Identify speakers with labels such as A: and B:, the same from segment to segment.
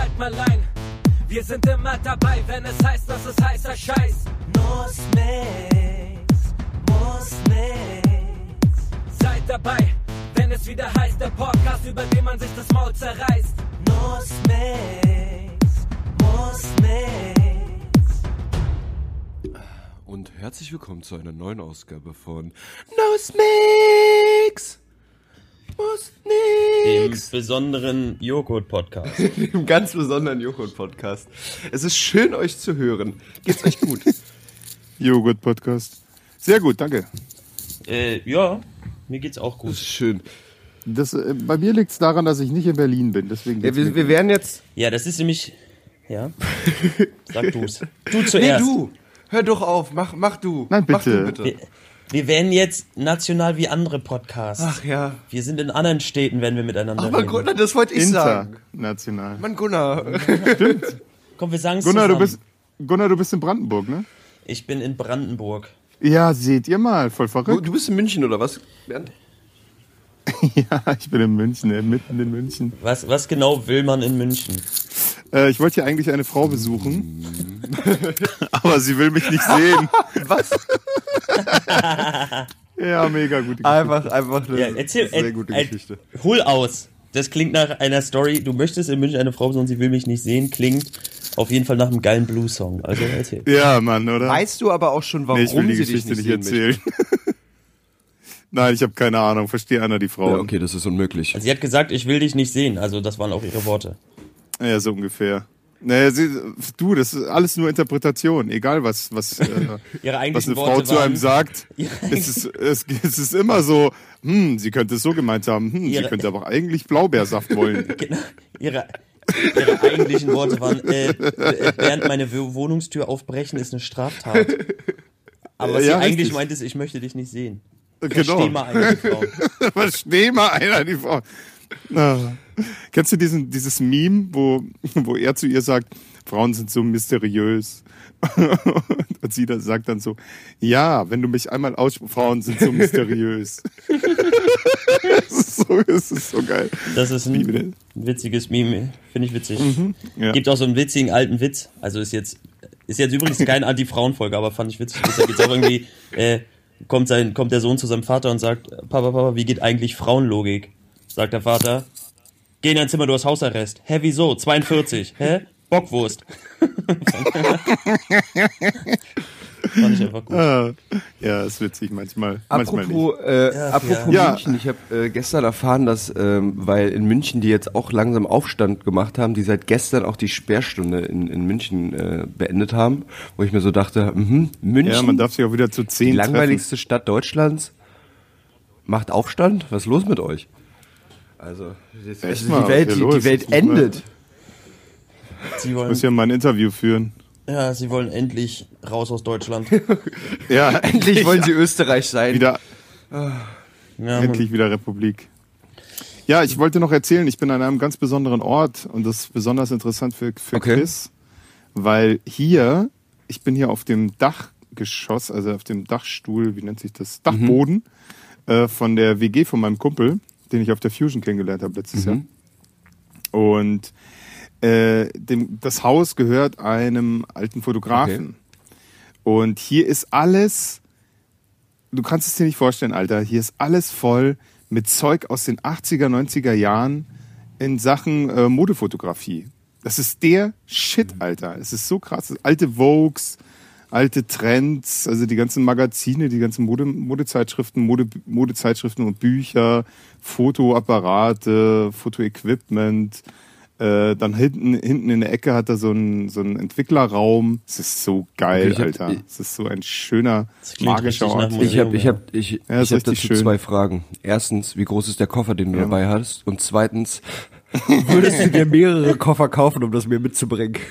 A: halt mal ein. Wir sind immer dabei, wenn es heißt, dass es heißer Scheiß. Muss nix, muss nix. Seid dabei, wenn es wieder heißt, der Podcast, über den man sich das Maul zerreißt. Muss nix, muss nix.
B: Und herzlich willkommen zu einer neuen Ausgabe von No Muss
C: Dem
B: nix!
C: besonderen Joghurt-Podcast.
B: Dem ganz besonderen Joghurt-Podcast. Es ist schön, euch zu hören. Geht's euch gut?
D: Joghurt-Podcast. Sehr gut, danke.
C: äh, ja, mir geht's auch
B: Das
C: gut.
B: ist schön.
D: Das, äh, bei mir liegt es daran, dass ich nicht in Berlin bin. Deswegen
B: Ja, wir, wir werden jetzt.
C: Ja, das ist nämlich. Ja. Sag du's. Du
B: Nee,
C: zuerst.
B: du! Hör doch auf, mach, mach du.
D: Nein,
B: Mach
D: bitte.
B: du bitte.
C: Wir, wir werden jetzt national wie andere Podcasts.
B: Ach ja.
C: Wir sind in anderen Städten, wenn wir miteinander
B: Aber
C: reden.
B: Gunnar, das wollte ich sagen.
D: international.
B: Mann, Gunnar.
C: Komm, wir sagen
D: Gunnar,
C: zusammen.
D: du bist, Gunnar, du bist in Brandenburg, ne?
C: Ich bin in Brandenburg.
D: Ja, seht ihr mal, voll verrückt.
B: du bist in München oder was? Bernd?
D: ja, ich bin in München, äh, mitten in München.
C: Was, was genau will man in München?
D: Äh, ich wollte hier eigentlich eine Frau besuchen. Aber sie will mich nicht sehen.
B: Was?
D: Ja, mega gute Geschichte.
B: Einfach, einfach eine
C: Ja, erzähl.
B: sehr
C: äh,
B: gute
C: äh,
B: Geschichte.
C: Hol aus. Das klingt nach einer Story. Du möchtest in München eine Frau besuchen, sie will mich nicht sehen. Klingt auf jeden Fall nach einem geilen Blues-Song. Also erzähl.
D: Ja, Mann, oder?
B: Weißt du aber auch schon, warum
D: nee, ich will die
B: sie dich
D: Geschichte
B: nicht
D: nicht
B: sehen
D: erzählen. Nein, ich habe keine Ahnung. Verstehe einer die Frau.
B: Ja, okay, das ist unmöglich.
C: Also sie hat gesagt, ich will dich nicht sehen. Also das waren auch ihre Worte.
D: Ja, so ungefähr. Naja, sie, du, das ist alles nur Interpretation. Egal, was, was, äh, was eine Frau
C: Worte
D: zu
C: waren,
D: einem sagt. Es ist, es, es ist immer so, hm, sie könnte es so gemeint haben, hm, sie
C: Ihre-
D: könnte aber eigentlich Blaubeersaft wollen.
C: Genau, ihre, ihre eigentlichen Worte waren, äh, äh, während meine Wo- Wohnungstür aufbrechen ist eine Straftat. Aber was
D: Ja,
C: sie eigentlich meint ist, ich möchte dich nicht sehen.
D: Genau.
C: Versteh mal eine Frau.
D: Versteh mal einer die Frau. Ah. Kennst du diesen, dieses Meme, wo, wo er zu ihr sagt, Frauen sind so mysteriös. Und sie dann sagt dann so, ja, wenn du mich einmal aussprichst, Frauen sind so mysteriös. das, ist so, das ist so geil.
C: Das ist ein witziges Meme, finde ich witzig.
D: Ja.
C: Gibt auch so einen witzigen alten Witz. Also ist jetzt ist jetzt übrigens keine Anti-Frauen-Folge, aber fand ich witzig. Da geht's auch irgendwie, äh, kommt sein kommt der Sohn zu seinem Vater und sagt, Papa, Papa, wie geht eigentlich Frauenlogik? Sagt der Vater, geh in dein Zimmer, du hast Hausarrest. Hä, wieso? 42. Hä? Bockwurst. fand ich einfach gut.
D: Ah, ja, ist witzig manchmal.
B: Apropos, äh, apropos
D: Ja.
B: München, ich habe äh, gestern erfahren, dass, ähm, weil in München die jetzt auch langsam Aufstand gemacht haben, die seit gestern auch die Sperrstunde in, in München äh, beendet haben, wo ich mir so dachte, mhm, München,
D: Ja, man darf sich auch wieder zu
B: die
D: zehn treffen.
B: langweiligste Stadt Deutschlands, macht Aufstand? Was ist los mit euch? Also,
D: Echt
B: also
D: mal,
B: die Welt, die,
D: hier
B: die Welt endet.
C: Sie
D: Ich muss
C: wollen,
D: ja mal ein Interview führen.
C: ja, sie wollen endlich raus aus Deutschland.
D: Ja,
B: Endlich wollen sie Österreich sein.
D: wieder,
C: Ja,
D: endlich wieder Republik. Ja, ich wollte noch erzählen, ich bin an einem ganz besonderen Ort und das ist besonders interessant für, für
B: Okay.
D: Chris, weil hier, ich bin hier auf dem Dachgeschoss, also auf dem Dachstuhl, wie nennt sich das? Dachboden äh, von der WG von meinem Kumpel, den ich auf der Fusion kennengelernt habe letztes Jahr. Und äh, dem, das Haus gehört einem alten Fotografen. Und hier ist alles, du kannst es dir nicht vorstellen, Alter, hier ist alles voll mit Zeug aus den 80er, 90er Jahren in Sachen äh, Modefotografie. Das ist der Shit, Alter. Es ist so krass. Alte Vogues, alte Trends, also die ganzen Magazine, die ganzen Mode, Modezeitschriften, Mode, Modezeitschriften und Bücher, Fotoapparate, Fotoequipment. Äh, dann hinten, hinten in der Ecke hat er so einen, so einen Entwicklerraum. Es ist so geil,
B: Okay,
D: Alter. Es ist so ein schöner, magischer Ort.
B: Ich habe ich hab, ich,
D: Ja,
B: ich hab dazu
D: schön.
B: zwei Fragen. Erstens, wie groß ist der Koffer, den du
D: Ja.
B: dabei hast? Und zweitens, würdest du dir mehrere Koffer kaufen, um das mir mitzubringen?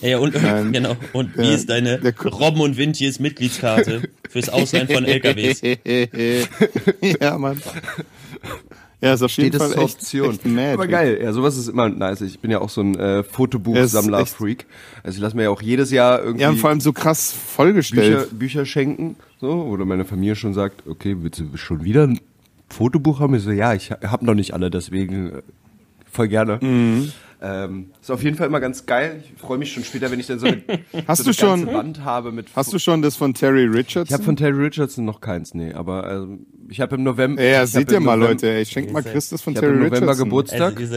C: Ja, und,
D: Nein.
C: genau. Und wie ist deine Robben und Windjes Mitgliedskarte fürs Ausleihen von LKWs?
D: ja, Mann. Ja, ist auf
B: Steht
D: jeden
B: das
D: Fall echt,
B: Option.
D: echt mad.
B: Aber geil, ja, sowas ist immer nice. Ich bin ja auch so ein äh, Fotobuchsammler-Freak. Also ich lasse mir ja auch jedes Jahr irgendwie
D: Ja, und vor allem so krass
B: Bücher,
D: vollgestellt.
B: Bücher schenken. So, oder meine Familie schon sagt, okay, willst du schon wieder ein Fotobuch haben? Ich so, ja, ich habe noch nicht alle, deswegen äh, voll gerne. Ähm, ist auf jeden Fall immer ganz geil. Ich freue mich schon später, wenn ich dann so eine,
D: Hast
B: so
D: du
B: eine ganze
D: schon-
B: Wand habe mit.
D: Hast du schon das von Terry Richardson?
B: ich habe von Terry Richardson noch keins, nee, aber ähm, ich habe im November.
D: ja,
B: ich
D: seht ihr
B: im
D: mal,
B: November-
D: Leute. ey, Ich schenk mal Chris das von
B: Ich habe
D: Terry
B: im November
D: Richardson.
B: Geburtstag.
C: Also,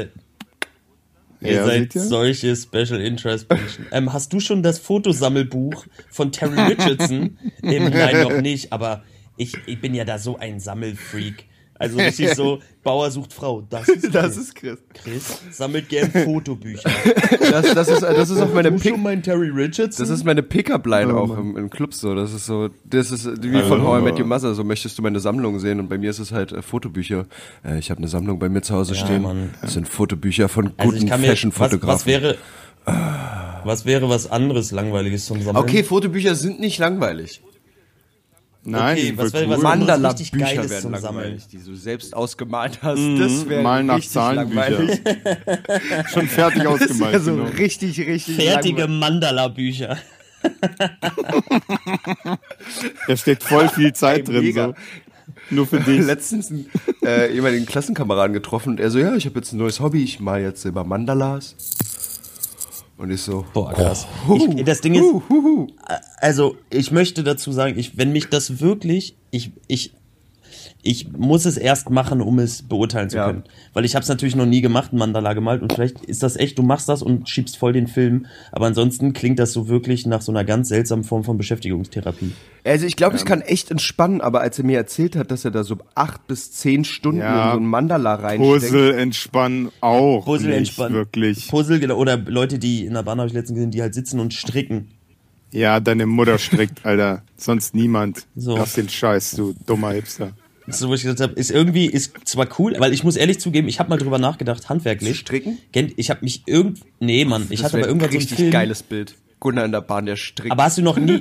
C: ihr
D: Ja,
C: seid solche Special Interest Menschen. ähm, hast du schon das Fotosammelbuch von Terry Richardson? ähm, nein, noch nicht, aber ich, ich bin ja da so ein Sammelfreak. Also richtig so, Bauer sucht Frau. Das ist
B: Das
C: Chris.
B: ist Chris.
C: Chris sammelt gern Fotobücher.
B: Das, das ist, das ist auch meine Pick.
C: mein Terry Richardson?
B: Das ist meine Pickup-Line
D: Oh,
B: auch im, im Club so. Das ist so, das ist wie von How I Met Your Mother. So möchtest du meine Sammlung sehen und bei mir ist es halt äh, Fotobücher. Äh, ich habe eine Sammlung bei mir zu Hause
C: Ja,
B: stehen.
C: Mann.
B: Das sind Fotobücher von
C: also
B: guten
C: mir, was,
B: Fashion-Fotografen.
C: was wäre, was wäre was anderes Langweiliges zum Sammeln?
B: Okay, Fotobücher sind nicht langweilig.
D: Nein,
C: Okay,
D: die sind
C: was wäre was
D: cool.
C: anderes?
B: Mandala-Bücher
C: Geiles
B: werden
C: zum Sammeln.
B: die du selbst ausgemalt hast. Das wäre
D: Mal nach
B: richtig
D: Zahlenbücher.
B: langweilig.
D: Schon fertig
B: Das
D: ausgemalt.
B: wäre so
D: genau.
B: richtig, richtig
C: Fertige. Mandala-Bücher.
D: Da steckt voll viel Zeit
B: Ey,
D: drin.
B: mega.
D: So. Nur für dich.
B: Letztens äh, jemanden Klassenkameraden getroffen und er so, ja, ich habe jetzt ein neues Hobby, ich mal jetzt über Mandalas. Und ich so,
C: Boah, krass.
B: Oh,
C: Ich, das Ding ist,
B: hu, hu, hu.
C: also ich möchte dazu sagen, ich, wenn mich das wirklich, ich, ich, ich muss es erst machen, um es beurteilen zu
B: Ja.
C: können. Weil ich habe es natürlich noch nie gemacht, ein Mandala gemalt und vielleicht ist das echt, du machst das und schiebst voll den Film, aber ansonsten klingt das so wirklich nach so einer ganz seltsamen Form von Beschäftigungstherapie.
B: Also ich glaube, es kann echt entspannen, aber als er mir erzählt hat, dass er da so acht bis zehn Stunden
D: Ja.
B: in so ein Mandala reinsteckt.
D: Puzzle entspannen auch.
C: Puzzle
D: nicht
C: entspannen.
D: Wirklich.
C: Puzzle genau, oder Leute, die in der Bahn habe ich letztens gesehen, die halt sitzen und stricken.
D: Ja, deine Mutter strickt, Alter. Sonst niemand.
C: So.
D: Lass den Scheiß, du dummer Hipster.
C: So, wo ich gesagt habe, ist irgendwie, ist zwar cool, weil ich muss ehrlich zugeben, ich habe mal drüber nachgedacht, handwerklich.
B: Stricken?
C: Ich habe mich irgend, nee, Mann, ich
B: Das
C: hatte aber irgendwann so einen
B: richtig
C: Film.
B: geiles Bild. Gunnar in der Bahn, der strickt.
C: Aber hast du noch nie,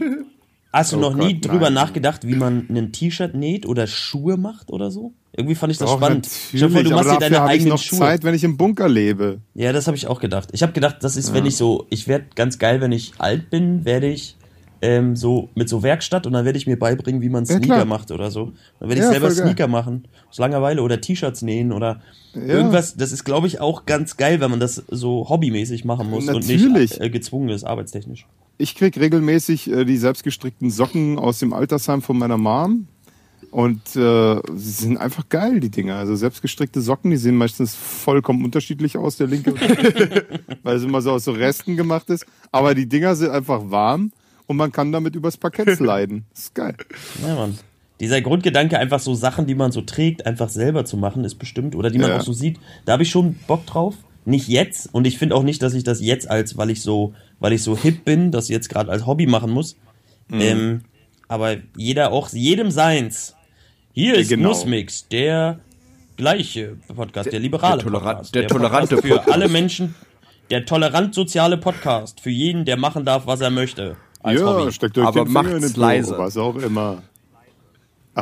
C: hast du
D: Oh
C: noch nie
D: Gott,
C: drüber
D: nein.
C: nachgedacht, wie man ein T-Shirt näht oder Schuhe macht oder so? Irgendwie fand ich das
D: Doch,
C: spannend. Vor,
D: natürlich,
C: du machst dir deine
D: habe ich
C: eigenen
D: noch
C: Schuhe.
D: Zeit, wenn ich im Bunker lebe.
C: Ja, das habe ich auch gedacht. Ich habe gedacht, das ist, wenn ich so, ich werde ganz geil, wenn ich alt bin, werde ich ähm, so mit so Werkstatt und dann werde ich mir beibringen, wie man
D: Ja,
C: Sneaker
D: klar.
C: macht oder so. Dann werde ich
D: Ja,
C: selber
D: geil.
C: Sneaker machen, aus Langeweile oder T-Shirts nähen oder irgendwas. Das ist, glaube ich, auch ganz geil, wenn man das so hobbymäßig machen muss und
D: Natürlich.
C: nicht äh, gezwungen ist, arbeitstechnisch.
D: Ich krieg regelmäßig äh, die selbstgestrickten Socken aus dem Altersheim von meiner Mom. Und äh, sie sind einfach geil, die Dinger. Also selbstgestrickte Socken, die sehen meistens vollkommen unterschiedlich aus, der linke, und weil es immer so aus so Resten gemacht ist. Aber die Dinger sind einfach warm und man kann damit übers Parkett sliden. Das ist geil.
C: Ja, Mann. Dieser Grundgedanke, einfach so Sachen, die man so trägt, einfach selber zu machen, ist bestimmt, oder die man
D: Ja.
C: auch so sieht, da habe ich schon Bock drauf. Nicht jetzt, und ich finde auch nicht, dass ich das jetzt als, weil ich so, weil ich so hip bin, das jetzt gerade als Hobby machen muss.
D: Mhm.
C: Ähm, aber jeder auch, jedem seins. Hier ist
D: Genau.
C: Nussmix, der gleiche Podcast, der, liberale
B: der toleran-
C: Podcast.
B: der tolerante
C: Podcast für
B: Podcast.
C: alle Menschen, der tolerant soziale Podcast, für jeden, der machen darf, was er möchte. Als
D: ja,
C: Hobby.
D: steckt euch
B: Aber
D: den Finger in
B: macht's
D: den Po,
B: leise.
D: was auch immer.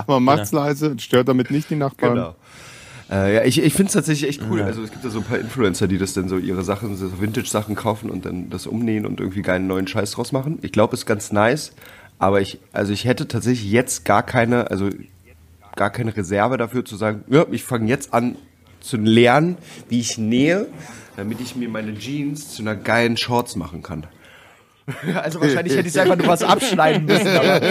D: Man macht's leise, stört damit nicht die Nachbarn.
B: Genau. Äh, ja, ich, ich finde es tatsächlich echt cool. Also es gibt ja so ein paar Influencer, die das dann so ihre Sachen, so Vintage-Sachen kaufen und dann das umnähen und irgendwie geilen neuen Scheiß draus machen. Ich glaube, ist ganz nice. Aber ich, also ich hätte tatsächlich jetzt gar keine, also gar keine Reserve dafür zu sagen, ja, ich fange jetzt an zu lernen, wie ich nähe, damit ich mir meine Jeans zu einer geilen Shorts machen kann. Also wahrscheinlich hätte ich einfach nur was abschneiden müssen. Aber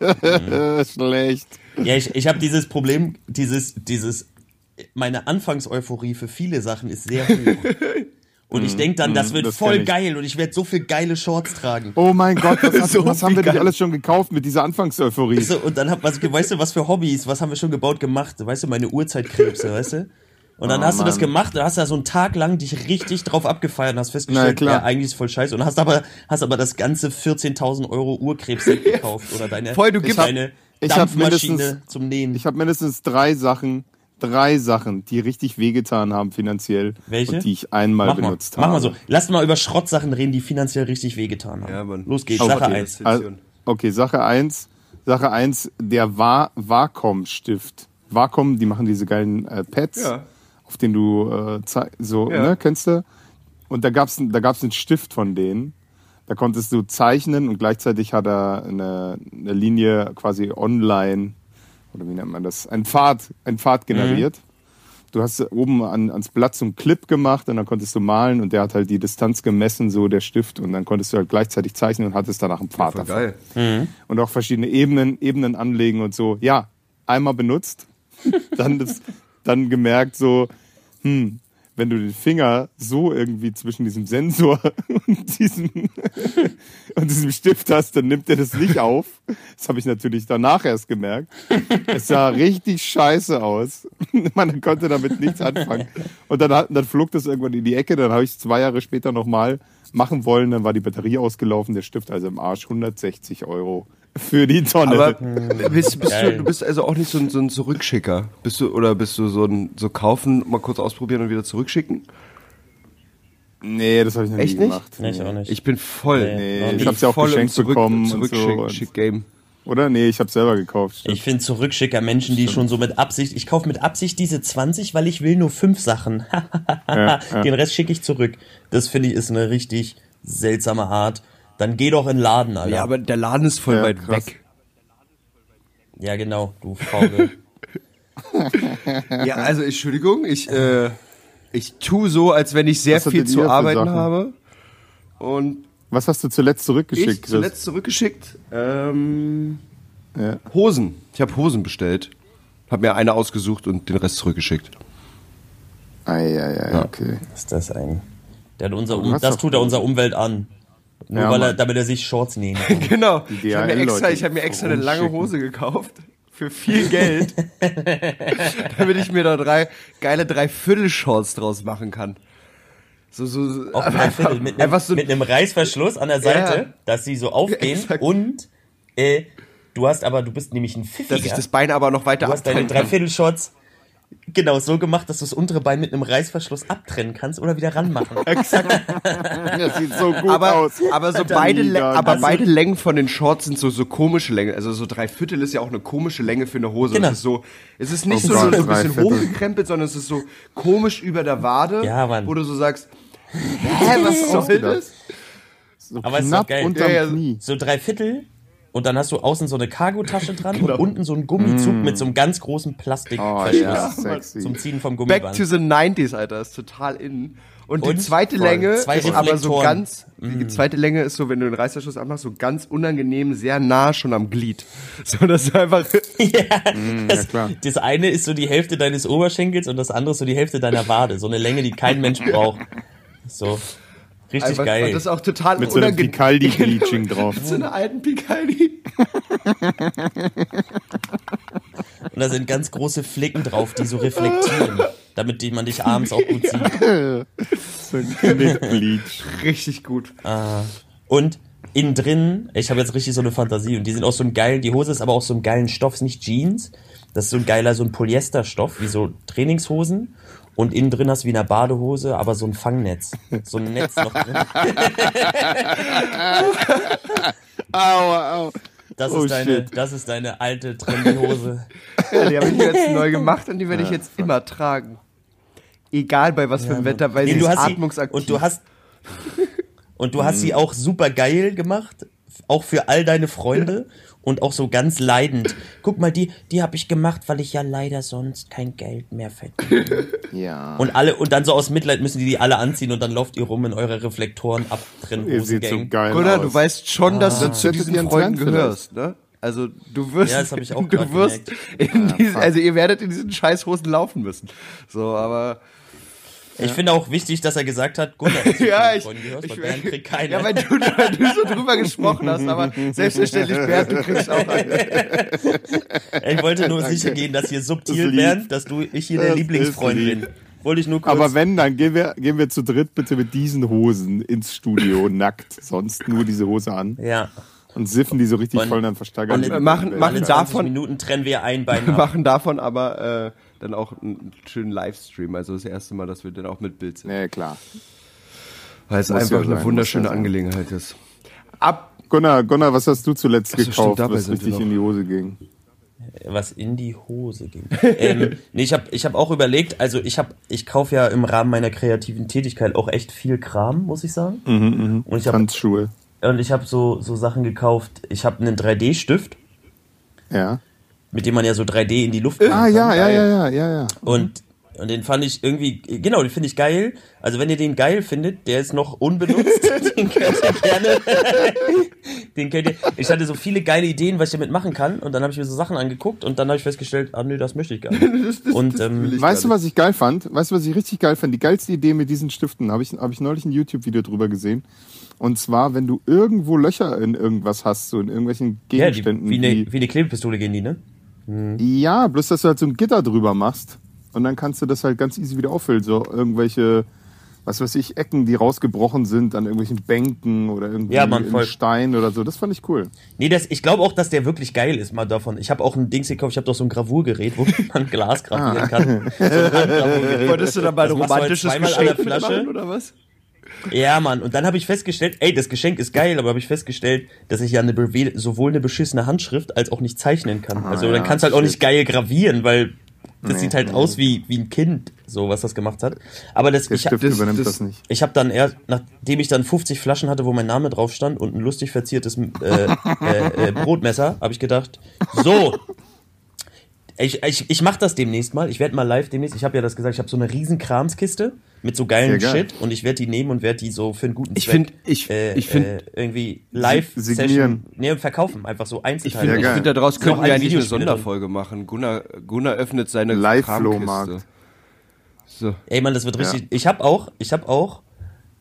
D: Äh, schlecht.
C: Ja, ich, ich habe dieses Problem, dieses, dieses, meine Anfangseuphorie für viele Sachen ist sehr hoch. Und ich denk dann, das wird
D: das
C: voll geil und ich werde so viel geile Shorts tragen.
D: Oh mein Gott, was, hast,
B: So
D: was haben wir nicht
B: geil.
D: alles schon gekauft mit dieser Anfangseuphorie?
C: So, und dann hab, was, weißt du, was für Hobbys, was haben wir schon gebaut, gemacht? Weißt du, meine Urzeitkrebse, weißt du? Und dann
D: Oh,
C: hast du das
D: Mann.
C: gemacht, da hast du da so einen Tag lang dich richtig drauf abgefeiert und hast
D: Na,
C: festgestellt,
D: klar.
C: ja, eigentlich ist voll scheiße. Und hast aber, hast aber das ganze 14.000 Euro Urkrebsset gekauft oder deine,
B: Voll, du gibst-
C: deine
D: Ich hab
C: Dampfmaschine zum Nähen.
D: Ich habe mindestens drei Sachen, drei Sachen, die richtig wehgetan haben finanziell
C: Welche?
D: und die ich einmal
C: Mach mal,
D: benutzt
C: mach
D: habe.
C: mal so. Lass mal über Schrottsachen reden, die finanziell richtig wehgetan haben.
B: Ja, Mann.
C: Los geht's,
B: Oh,
C: Sache
B: okay.
C: eins.
D: Also, okay, Sache eins, Sache eins, der Va Wacom-Stift. Wacom, die machen diese geilen äh, Pads,
B: Ja.
D: Auf denen du äh, so,
B: Ja.
D: ne, kennst du? Und da gab's da gab's einen Stift von denen. Da konntest du zeichnen und gleichzeitig hat er eine, eine Linie quasi online, oder wie nennt man das, ein Pfad, ein Pfad generiert.
C: Mhm.
D: du hast oben an, ans Blatt so einen Clip gemacht und dann konntest du malen und der hat halt die Distanz gemessen, so der Stift und dann konntest du halt gleichzeitig zeichnen und hattest danach einen Pfad davon.
B: geil.
D: Und auch verschiedene Ebenen, Ebenen anlegen und so. Ja, einmal benutzt, dann, das, dann gemerkt so, hm, wenn du den Finger so irgendwie zwischen diesem Sensor und diesem, und diesem Stift hast, dann nimmt er das nicht auf. Das habe ich natürlich danach erst gemerkt. Es sah richtig scheiße aus. Man konnte damit nichts anfangen. Und dann, dann flog das irgendwann in die Ecke. Dann habe ich es zwei Jahre später nochmal machen wollen. Dann war die Batterie ausgelaufen, der Stift also im Arsch. 160 Euro für die Tonne.
B: Aber bist, bist du, du bist also auch nicht so ein, so ein Zurückschicker. Bist du, oder bist du so ein so kaufen, mal kurz ausprobieren und wieder zurückschicken?
D: nee, das habe ich noch
B: Echt
D: nie
B: nicht?
D: gemacht.
C: Nee, ich auch nicht.
B: Ich bin voll.
C: Nee,
D: Nee,
C: ich
D: ich hab's ja auch geschenkt
B: Zurück-
D: bekommen und so. Und,
B: Zurückschick-Game.
D: oder? Nee, ich habe selber gekauft.
C: Ich finde zurückschicker Menschen, die schon so mit Absicht, ich kaufe mit Absicht diese 20, weil ich will nur fünf Sachen.
D: Ja, ja.
C: Den Rest schicke ich zurück. Das finde ich ist eine richtig seltsame Art. Dann geh doch in den Laden, Alter.
B: Ja, aber der Laden ist voll
D: Ja,
B: weit
D: krass.
B: weg.
C: Ja, genau, du Faule.
B: Ja, also Entschuldigung, ich, äh, ich tue so, als wenn ich sehr
D: Was
B: viel zu arbeiten
D: Sachen?
B: habe. Und
D: Was hast du zuletzt zurückgeschickt,
B: ich zuletzt zurückgeschickt. Ähm,
D: Ja.
B: Hosen. Ich habe Hosen bestellt. Hab mir eine ausgesucht und den Rest zurückgeschickt.
D: Ei, ei, ei,
B: Ja.
D: okay.
C: Was ist das ein? Der hat unser, um, das tut er unserer Umwelt an. Nur
D: Ja,
C: weil er, damit er sich Shorts nähen kann.
B: Genau. Ich habe mir extra, ich hab mir extra eine lange. Hose gekauft. Für viel Geld. damit ich mir da drei geile Dreiviertel-Shorts draus machen kann. So, so, so
C: Auf ein Viertel, mit, einem,
B: einfach so
C: mit einem Reißverschluss an der Seite,
B: Ja.
C: dass sie so aufgehen
B: Exakt.
C: und äh, du hast aber, du bist nämlich ein
B: dass ich
C: Pfiffiger.
B: das Bein aber noch weiter
C: Du hast deine. Dreiviertel-Shots genau so gemacht, dass du das untere Bein mit einem Reißverschluss abtrennen kannst oder wieder ranmachen.
D: Das sieht so gut
B: aber,
D: aus.
B: aber so beide, Lä-
D: Mega
B: aber
D: geil.
B: beide Längen von den Shorts sind so, so komische Längen. Also so drei Viertel ist ja auch eine komische Länge für eine Hose.
C: Genau.
B: Es ist so, es ist nicht
D: Oh
B: so,
D: Gott,
B: so ein bisschen
D: Viertel.
B: hochgekrempelt, sondern es ist so komisch über der Wade,
C: Ja, Mann.
B: wo du so sagst, hä, was soll das?
D: So
C: Aber es ist
D: knapp
C: geil.
D: unterm
B: Ja, ja.
D: Knie.
C: So drei Viertel und dann hast du außen so eine Cargotasche dran
B: Genau.
C: und unten so einen Gummizug mit so einem ganz großen Plastikverschluss
D: Oh ja, sexy.
C: zum Ziehen vom
B: Back
C: Gummiband.
B: to the 90s, Alter, ist total in. Und, die
C: Und
B: zweite
C: voll.
B: Länge
C: Zwei
B: ist aber so ganz, die zweite Länge ist so, wenn du den Reißverschluss anmachst, so ganz unangenehm, sehr nah schon am Glied. So, das ist einfach,
C: das,
D: klar.
C: das eine ist so die Hälfte deines Oberschenkels und das andere ist so die Hälfte deiner Wade. So eine Länge, die kein Mensch braucht. So. Richtig
B: einfach
C: geil.
B: und das ist auch total
D: Mit so einem. Picaldi-Bleaching drauf.
B: Mit so einer alten Picaldi.
C: Und da sind ganz große Flicken drauf, die so reflektieren, damit die man dich abends auch gut sieht.
D: So ein.
B: Richtig gut.
C: Und innen drin, ich habe jetzt richtig so eine Fantasie und die sind auch so ein geilen, die Hose ist aber auch so ein geilen Stoff, ist nicht Jeans, das ist so ein geiler, so ein Polyesterstoff, wie so Trainingshosen. Und innen drin hast du wie in einer Badehose, aber so ein Fangnetz. So ein Netz noch drin.
D: Aua, au.
C: Das
D: Oh,
C: ist deine,
D: shit.
C: das ist deine alte trendy Hose.
B: Ja, die habe ich jetzt neu gemacht und die werde ich jetzt immer tragen. Egal bei was für einem Wetter, weil
C: Nee,
B: sie
C: du
B: ist
C: hast sie,
B: atmungsaktiv.
C: und du hast und du hast sie auch super geil gemacht, auch für all deine Freunde und auch so ganz leidend. Guck mal, die die habe ich gemacht, weil ich ja leider sonst kein Geld mehr verdiene.
D: Ja.
C: Und alle und dann so aus Mitleid müssen die die alle anziehen und dann lauft ihr rum in eure Reflektoren abtrennen
D: Ihr seht so geil aus.
B: du weißt schon, dass du zu diesen Freunden gehörst, ne? Also du wirst,
C: Ja, das ich auch
B: du wirst
C: gemerkt.
B: in diese,
D: fuck.
B: also ihr werdet in diesen Scheißhosen laufen müssen. So, aber
C: Ich finde auch wichtig, dass er gesagt hat, Gunnar, du
B: ja, ich,
C: Freunden gehörst,
B: ich
C: weil Bernd kriegt keine.
B: ja, weil du, weil du so drüber gesprochen hast, aber selbstverständlich Bernd, du kriegst auch eine.
C: ich wollte nur sicher gehen, dass hier
D: Das
C: subtil
D: lieb.
C: Bernd, dass du ich hier der
D: Das
C: Lieblingsfreund
D: ist lieb.
C: bin. Wollte ich nur kurz.
D: Aber wenn, dann gehen wir, gehen wir zu dritt bitte mit diesen Hosen ins Studio, nackt. Sonst nur diese Hose an.
C: ja.
D: Und siffen die so richtig
C: Und-
D: voll, dann versteigern
C: und
B: machen- machen davon-
C: 20 Minuten trennen wir ein Bein
B: machen davon aber äh, dann auch einen schönen Livestream. Also das erste Mal, dass wir dann auch mit Bild sind.
D: Nee, klar.
B: Weil es
D: Muss
B: einfach
D: ja
B: eine
D: sein,
B: wunderschöne
D: muss ja sein.
B: Angelegenheit ist. Ab
D: Gunnar, Gunnar, was hast du zuletzt
B: Ach so, stimmt,
D: gekauft,
B: dabei
D: was richtig in die Hose ging?
C: was in die Hose ging. ähm, nee, ich habe ich hab auch überlegt, also ich habe ich kaufe ja im Rahmen meiner kreativen Tätigkeit auch echt viel Kram, muss ich sagen.
D: Mhm,
C: Und ich habe
D: Tanzschuhe.
C: und ich habe so so Sachen gekauft. Ich habe einen 3D Stift,
D: Ja.
C: Mit dem man ja so 3D in die Luft machen
D: Ah,
C: kann.
D: ja, ja, ja, ja, ja, ja.
C: Und Und den fand ich irgendwie, genau, den finde ich geil. Also wenn ihr den geil findet, der ist noch unbenutzt, den könnt ihr gerne, den könnt ihr, ich hatte so viele geile Ideen, was ich damit machen kann und dann habe ich mir so Sachen angeguckt und dann habe ich festgestellt, ah nö, das möchte ich gar nicht. Und ähm,
D: Weißt du, was ich geil fand? Weißt du, was ich richtig geil fand? Die geilste Idee mit diesen Stiften habe ich, hab ich neulich ein YouTube-Video drüber gesehen. Und zwar, wenn du irgendwo Löcher in irgendwas hast, so in irgendwelchen
C: ja, die,
D: Gegenständen.
C: wie, eine, wie eine Klebepistole gehen die, ne?
D: Ja, bloß dass du halt so ein Gitter drüber machst und dann kannst du das halt ganz easy wieder auffüllen. So irgendwelche, was weiß ich, Ecken, die rausgebrochen sind an irgendwelchen Bänken oder irgendwie
C: Ja, Mann,
D: in
C: voll.
D: Stein oder so. Das fand ich cool.
C: Nee, das, ich glaube auch, dass der wirklich geil ist, mal davon. Ich habe auch ein Dings gekauft, ich habe doch so ein Gravurgerät, wo man Glas gravieren kann. So ein Handgravurgerät.
B: Wolltest du dabei ein
C: Das machst du halt
B: romantisches Geschenk
C: Flasche.
B: mitmachen, oder was?
C: Ja, Mann. Und dann habe ich festgestellt, ey, das Geschenk ist geil, aber habe ich festgestellt, dass ich ja eine, sowohl eine beschissene Handschrift als auch nicht zeichnen kann. Also
D: ja,
C: dann kannst du halt auch nicht geil gravieren, weil das
D: Nee,
C: sieht halt
D: nee.
C: aus wie, wie ein Kind, so was das gemacht hat. Aber das,
D: Der
C: ich,
D: Stift
B: das-
D: übernimmt
B: das-
D: das, nicht.
C: ich habe dann eher, nachdem ich dann 50 Flaschen hatte, wo mein Name drauf stand und ein lustig verziertes äh, äh, äh, Brotmesser, habe ich gedacht, so, ich, ich, ich mache das demnächst mal. Ich werde mal live demnächst. Ich habe ja das gesagt, ich habe so eine riesen Kramskiste mit so geilen
D: Ja, geil.
C: Shit und ich werde die nehmen und werde die so für einen guten
B: Ich
C: Zweck,
B: find- ich-
C: äh,
B: ich find-
C: äh, irgendwie live
D: signieren.
C: Session, nee, verkaufen, einfach so
B: Ich
C: Einzelteile.
B: finde,
D: Ja,
B: ich find, daraus könnten wir eigentlich eine
C: drin.
B: Sonderfolge machen. Gunnar, Gunnar öffnet seine
D: Live-Flohmarkt.
B: So.
C: Ey, Mann, das wird
D: Ja.
C: richtig. Ich habe auch, ich habe auch,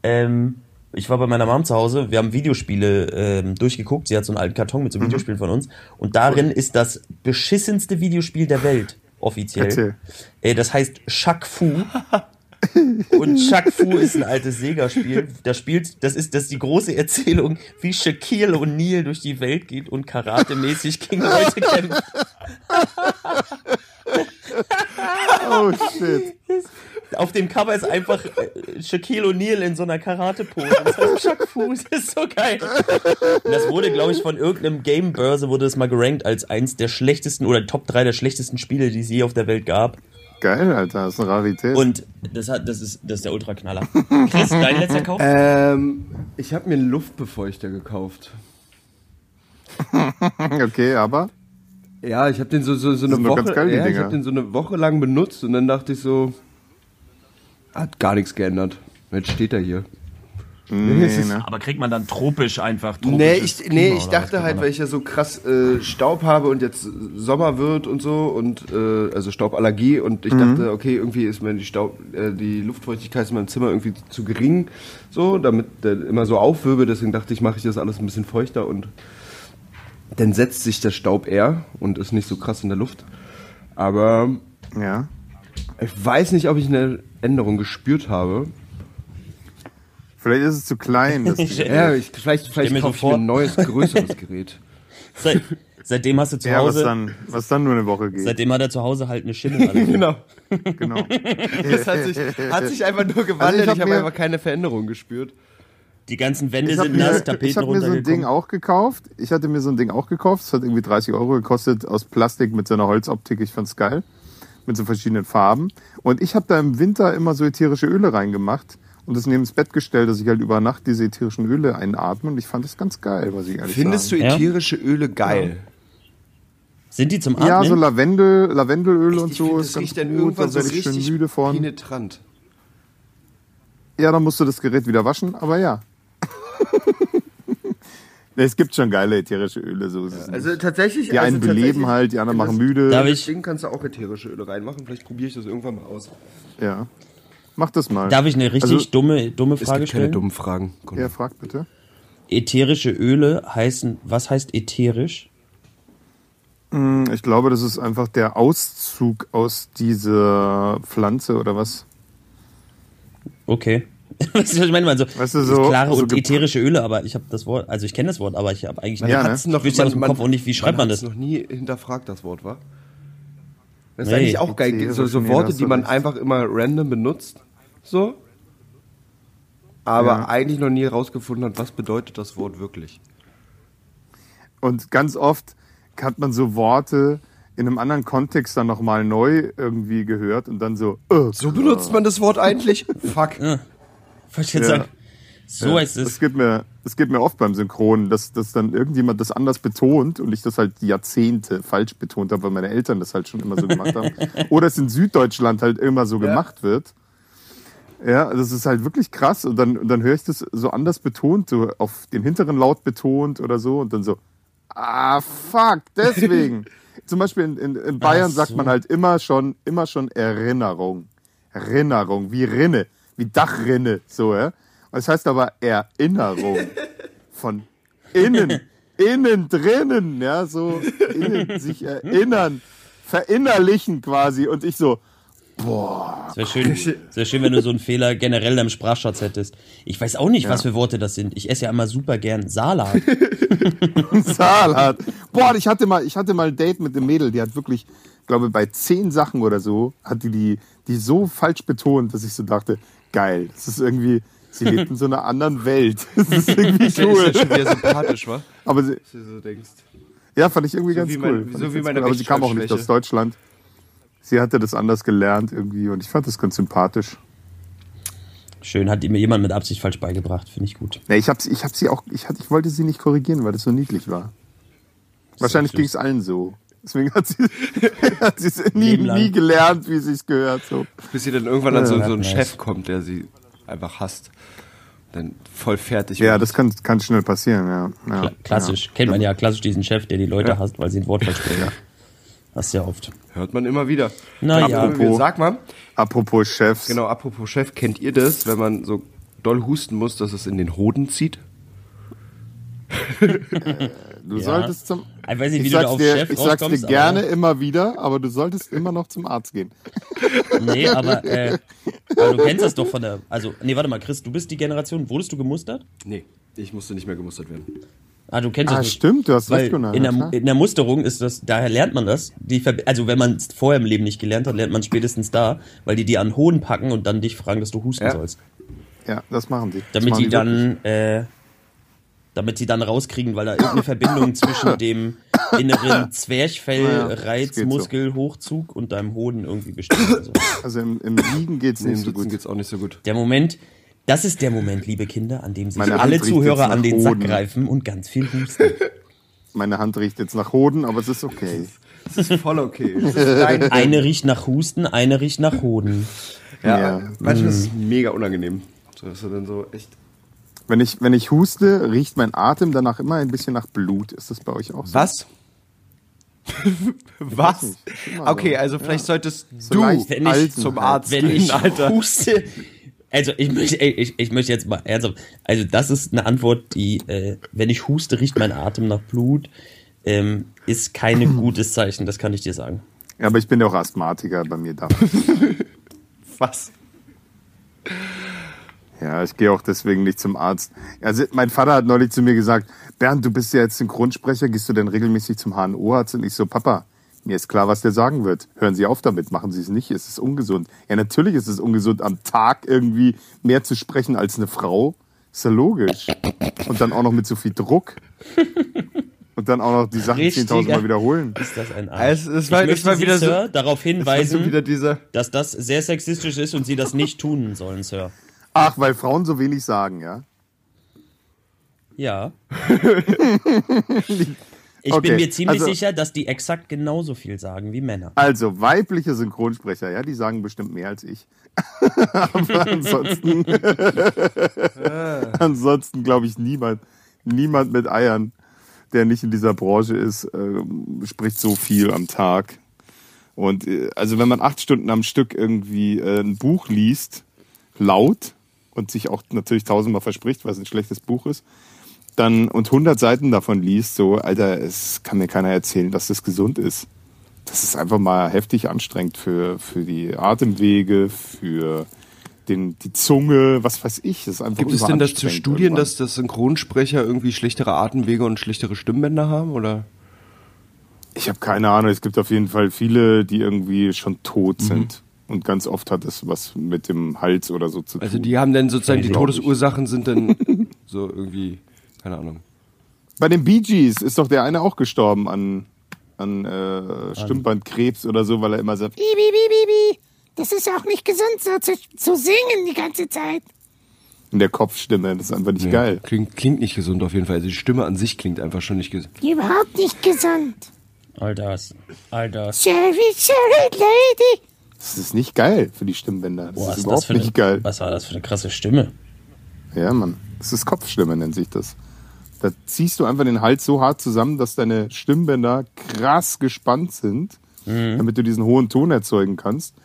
C: ähm, ich war bei meiner Mom zu Hause, wir haben Videospiele ähm, durchgeguckt. Sie hat so einen alten Karton mit so
D: Mhm.
C: Videospielen von uns. Und darin ist das beschissenste Videospiel der Welt, offiziell. Äh, das heißt Shaq Fu. Und Shaq Fu ist ein altes Sega-Spiel. Da spielt, das ist, das ist die große Erzählung, wie Shaquille O'Neal durch die Welt geht und karatemäßig gegen Leute kämpft.
D: Oh shit.
C: Auf dem Cover ist einfach äh, Shaquille O'Neal in so einer Karate-Pose. Das heißt Shaq Fu, das ist so geil. Und das wurde, glaube ich, von irgendeinem Game-Börse wurde das mal gerankt als eins der schlechtesten oder Top 3 der schlechtesten Spiele, die es je auf der Welt gab.
D: Geil, Alter. Das ist eine Rarität.
C: Und das hat, das ist, das ist der Ultraknaller. Chris, dein letzter Kauf?
B: Ähm, ich habe mir einen Luftbefeuchter gekauft.
D: okay, aber
B: Ja, ich habe den so, so, so eine Woche,
D: geil,
B: ja, ich habe den so eine Woche lang benutzt und dann dachte ich so, hat gar nichts geändert. Jetzt steht er hier.
D: Nee,
B: es ist-
D: ne?
E: Aber kriegt man dann tropisch einfach
B: Nee,
E: tropisches
B: ich, nee,
E: Klima
B: ich
E: oder was
B: dachte halt, weil ich ja so krass äh, Staub habe und jetzt Sommer wird und so und äh, also Stauballergie und ich dachte, okay, irgendwie ist mir die Staub, äh, die Luftfeuchtigkeit in meinem Zimmer irgendwie zu gering, so, damit der immer so aufwirbelt. Deswegen dachte ich, mache ich das alles ein bisschen feuchter und dann setzt sich der Staub eher und ist nicht so krass in der Luft. Aber
D: Ja.
B: ich weiß nicht, ob ich eine Änderung gespürt habe.
D: Vielleicht ist es zu klein. Das
C: Ich-
B: Ja, ich, vielleicht, vielleicht kaufe ich mir ein neues, größeres Gerät.
C: Seit, seitdem hast du zu
D: ja, was
C: Hause,
D: dann, was dann nur eine Woche geht.
C: seitdem hat er zu Hause halt eine Schimmelallergie.
B: Genau.
D: Genau.
B: Das hat sich, hat sich einfach nur gewandelt.
D: Also ich
B: ich
D: hab
B: habe
D: mir-
B: einfach keine Veränderung gespürt.
C: Die ganzen Wände
D: Ich habe
C: sind nass,
D: mir, ich
C: Tapeten
D: hab mir so ein Ding auch gekauft. Ich hatte mir so ein Ding auch gekauft. Es hat irgendwie 30 Euro gekostet aus Plastik mit so einer Holzoptik. Ich fand's geil. Mit so verschiedenen Farben. Und ich habe da im Winter immer so ätherische Öle reingemacht und das neben das Bett gestellt, dass ich halt über Nacht diese ätherischen Öle einatme. Und ich fand das ganz geil, was ich ehrlich
B: Findest
D: sagen.
B: du
C: Ja?
B: ätherische Öle geil?
C: Sind die zum
D: du? Ja, so
C: Atmen?
D: Lavendel, Lavendelöl und
B: ich
D: so ist
B: das
D: ganz
B: riecht dann
D: gut.
B: irgendwann
D: Da
B: so
D: werde ich schön
B: richtig
D: müde von.
B: penetrant.
D: Ja, dann musst du das Gerät wieder waschen, aber ja. es gibt schon geile ätherische Öle, so ist es nicht.
B: Also tatsächlich.
D: Die einen
B: also
D: beleben halt, die anderen
B: in
D: machen müde.
C: Darf ich-
B: Ding kannst du auch ätherische Öle reinmachen. Vielleicht probiere ich das irgendwann mal aus.
D: Ja. Mach das mal.
C: Darf ich eine richtig
D: Also-
C: dumme, dumme
B: Es
C: Frage
B: gibt keine
C: stellen?
B: dummen Fragen. Gunnar.
D: Ja, frag bitte.
C: Ätherische Öle heißen, was heißt ätherisch?
D: Hm, Ich glaube, das ist einfach der Auszug aus dieser Pflanze oder was?
C: Okay. Weißt du, was ich meine? Also,
D: Weißt du,
C: es
D: so-
C: ist klare
D: so
C: und ätherische Öle, aber ich habe das Wort, also ich kenne das Wort, aber ich habe eigentlich
D: Ja, ne?
B: Hat's noch,
C: wüsste aus dem Kopf auch nicht, wie schreibt man
B: hat's
C: das?
B: noch nie hinterfragt, das Wort, war? Das ist
C: Nee.
B: eigentlich auch geil. So, so Worte, die man einfach immer random benutzt. So. Aber
D: Ja.
B: eigentlich noch nie rausgefunden hat, was bedeutet das Wort wirklich.
D: Und ganz oft hat man so Worte in einem anderen Kontext dann nochmal neu irgendwie gehört und dann so, äh,
B: So benutzt man das Wort eigentlich? Fuck.
C: Wollte ich jetzt
D: Ja.
C: sagen. So
D: Ja,
C: ist
D: Das
C: es.
D: geht mir, das geht mir oft beim Synchron, dass, dass dann irgendjemand das anders betont und ich das halt Jahrzehnte falsch betont habe, weil meine Eltern das halt schon immer so gemacht haben. Oder es in Süddeutschland halt immer so gemacht wird. Ja, das ist halt wirklich krass. Und dann, und dann höre ich das so anders betont, so auf den hinteren Laut betont oder so und dann so, ah, fuck, deswegen. Zum Beispiel in, in, in Bayern
C: Ach
D: sagt
C: so.
D: man halt immer schon, immer schon Erinnerung. Erinnerung, wie Rinne, wie Dachrinne, so, ja. Das heißt aber Erinnerung von innen, innen drinnen, ja, so innen sich erinnern, verinnerlichen quasi. Und ich so,
C: Es wäre schön, wär schön, wenn du so einen Fehler generell in deinem Sprachschatz hättest. Ich weiß auch nicht, was für Worte das sind. Ich esse ja immer super gern Salat.
D: Salat. Boah, ich hatte mal, ich hatte mal ein Date mit einem Mädel, die hat wirklich, glaube bei zehn Sachen oder so, hat die, die die so falsch betont, dass ich so dachte, geil, das ist irgendwie, sie lebt in so einer anderen Welt. Das ist irgendwie
B: Ist ja
D: cool.
B: schon wieder sympathisch, wa?
D: Aber sie,
B: so denkst.
D: ja, fand ich irgendwie
B: So
D: ganz
B: wie
D: cool.
B: mein- so wie meine
D: cool. Aber sie kam auch nicht aus Deutschland. Sie hatte das anders gelernt irgendwie und ich fand das ganz sympathisch.
C: Schön, hat mir jemand mit Absicht falsch beigebracht. Finde ich gut.
D: Nee, ich hab, sie- ich hab sie auch, ich, hatte, ich wollte sie nicht korrigieren, weil das so niedlich war. Wahrscheinlich ging es allen so. Deswegen hat sie hat sie es nie, nie gelernt, wie sie es gehört. So.
B: Bis sie dann irgendwann an so, so ein
C: nice.
B: Chef kommt, der sie einfach hasst. Dann voll fertig.
D: Ja, das kann, kann schnell passieren, ja. ja
C: Kla klassisch. Kennt man ja klassisch diesen Chef, der die Leute
B: Ja.
C: hasst, weil sie ein Wort versprechen. Hast ja oft.
B: Hört man immer wieder.
C: Na ja.
B: Apropos, sag mal,
D: Apropos Chefs.
B: genau, apropos Chef, kennt ihr das, wenn man so doll husten muss, dass es in den Hoden zieht?
D: Du
C: Ja.
D: solltest zum.
C: Ich weiß nicht, wie
D: ich
C: du da
D: sag's
C: auf
D: dir,
C: Chef
D: ich sag's dir gerne
C: aber-
D: immer wieder, aber du solltest immer noch zum Arzt gehen.
C: Nee, aber, äh, aber du kennst das doch von der. Also, nee, warte mal, Chris, du bist die Generation. Wurdest du gemustert?
B: Nee, ich musste nicht mehr gemustert werden.
C: Ah, du kennst
D: Ah,
C: das nicht.
D: stimmt, du hast
C: Weil
D: recht, Gunnar.
C: in,
D: ja,
C: der, in der Musterung ist das, daher lernt man das. Die also wenn man es vorher im Leben nicht gelernt hat, lernt man spätestens da, weil die dir an Hoden packen und dann dich fragen, dass du husten
B: Ja.
C: sollst.
D: Ja, das machen die.
C: Damit
D: machen
C: die dann, äh, damit die dann rauskriegen, weil da irgendeine Verbindung zwischen dem inneren
D: Ja,
C: Zwerchfell,
D: das
C: Reiz,
D: geht so.
C: Muskel, Hochzug und deinem Hoden irgendwie besteht. Also.
D: Also im, im Liegen geht's
B: Nee,
D: nicht so
B: Sitzen
D: gut.
B: geht's auch nicht so gut.
C: Der Moment, das ist der Moment, liebe Kinder, an dem sich
D: Meine Hand
C: alle Zuhörer an den Sack greifen und ganz viel husten.
D: Meine Hand riecht jetzt nach Hoden, aber es ist okay.
B: Das ist voll okay. Ist
C: Eine riecht nach Husten, eine riecht nach Hoden.
B: ja,
D: Ja.
B: manchmal ist es mega unangenehm. So, du dann so echt.
D: Wenn ich, wenn ich huste, riecht mein Atem danach immer ein bisschen nach Blut. Ist das bei euch auch so?
B: Was? Was?
D: Ist
B: Okay,
D: so.
B: also vielleicht solltest
D: So
B: du
D: leicht
C: Wenn ich
D: Alten
B: zum. Arzt
C: Wenn
B: gehen,
C: ich
B: Alter.
C: huste, also ich möchte, ey, ich, ich möchte jetzt mal ernsthaft, also das ist eine Antwort, die, äh, wenn ich huste, riecht mein Atem nach Blut, ähm, ist kein gutes Zeichen, das kann ich dir sagen.
D: Ja, aber ich bin ja auch Asthmatiker bei mir da.
B: Was?
D: Ja, ich gehe auch deswegen nicht zum Arzt. Also mein Vater hat neulich zu mir gesagt, Bernd, du bist ja jetzt Synchronsprecher, gehst du denn regelmäßig zum HNO-Arzt? Und ich so, Papa, mir ist klar, was der sagen wird. Hören Sie auf damit, machen Sie es nicht, es ist ungesund. Ja, natürlich ist es ungesund, am Tag irgendwie mehr zu sprechen als eine Frau. Ist ja logisch. Und dann auch noch mit so viel Druck. Und dann auch noch die Sachen
C: Richtiger-
D: 10.000 Mal wiederholen.
C: Ist das ein Arsch?
B: Es, es war,
C: ich
B: es
C: möchte Sie,
B: wieder
C: Sir,
B: so.
C: darauf hinweisen, dass das sehr sexistisch ist und Sie das nicht tun sollen, Sir.
D: Ach, weil Frauen so wenig sagen, ja?
C: Ja. Ich
D: Okay,
C: bin mir ziemlich
D: also-
C: sicher, dass die exakt genauso viel sagen wie Männer.
D: Also, weibliche Synchronsprecher, ja, die sagen bestimmt mehr als ich. Aber ansonsten, ansonsten glaube ich niemand, niemand mit Eiern, der nicht in dieser Branche ist, ähm, spricht so viel am Tag. Und äh, also wenn man acht Stunden am Stück irgendwie äh, ein Buch liest, laut und sich auch natürlich tausendmal verspricht, weil es ein schlechtes Buch ist, dann und 100 Seiten davon liest, so, Alter, es kann mir keiner erzählen, dass das gesund ist. Das ist einfach mal heftig anstrengend für, für die Atemwege, für den, die Zunge, was weiß ich. Das ist einfach
B: Gibt es denn das zu
D: überanstrengend
B: Studien,
D: irgendwann.
B: dass, dass Synchronsprecher irgendwie schlechtere Atemwege und schlechtere Stimmbänder haben? Oder?
D: Ich habe keine Ahnung. Es gibt auf jeden Fall viele, die irgendwie schon tot
B: Mhm.
D: sind. Und ganz oft hat es was mit dem Hals oder so zu tun.
B: Also die haben dann sozusagen, die. Todesursachen sind dann so irgendwie, keine Ahnung.
D: Bei den Bee Gees ist doch der eine auch gestorben an, an äh, Stimmbandkrebs oder so, weil er immer sagt,
F: Bi, bi, bi, bi, bi. Das ist auch nicht gesund, so zu, zu singen die ganze Zeit.
D: In der Kopfstimme. Das ist einfach nicht
B: Ja,
D: geil.
B: Klingt, klingt nicht gesund auf jeden Fall. Also die Stimme an sich klingt einfach schon nicht gesund.
F: Überhaupt nicht gesund.
C: All das. All das.
F: Sorry, sorry, lady.
D: Das ist nicht geil für die Stimmbänder. Das
C: Boah,
D: ist
C: ist
D: überhaupt
C: das für eine,
D: nicht geil.
C: Was war das für eine krasse Stimme?
D: Ja, Mann. Das ist Kopfstimme, nennt sich das. Da ziehst du einfach den Hals so hart zusammen, dass deine Stimmbänder krass gespannt sind, damit du diesen hohen Ton erzeugen kannst.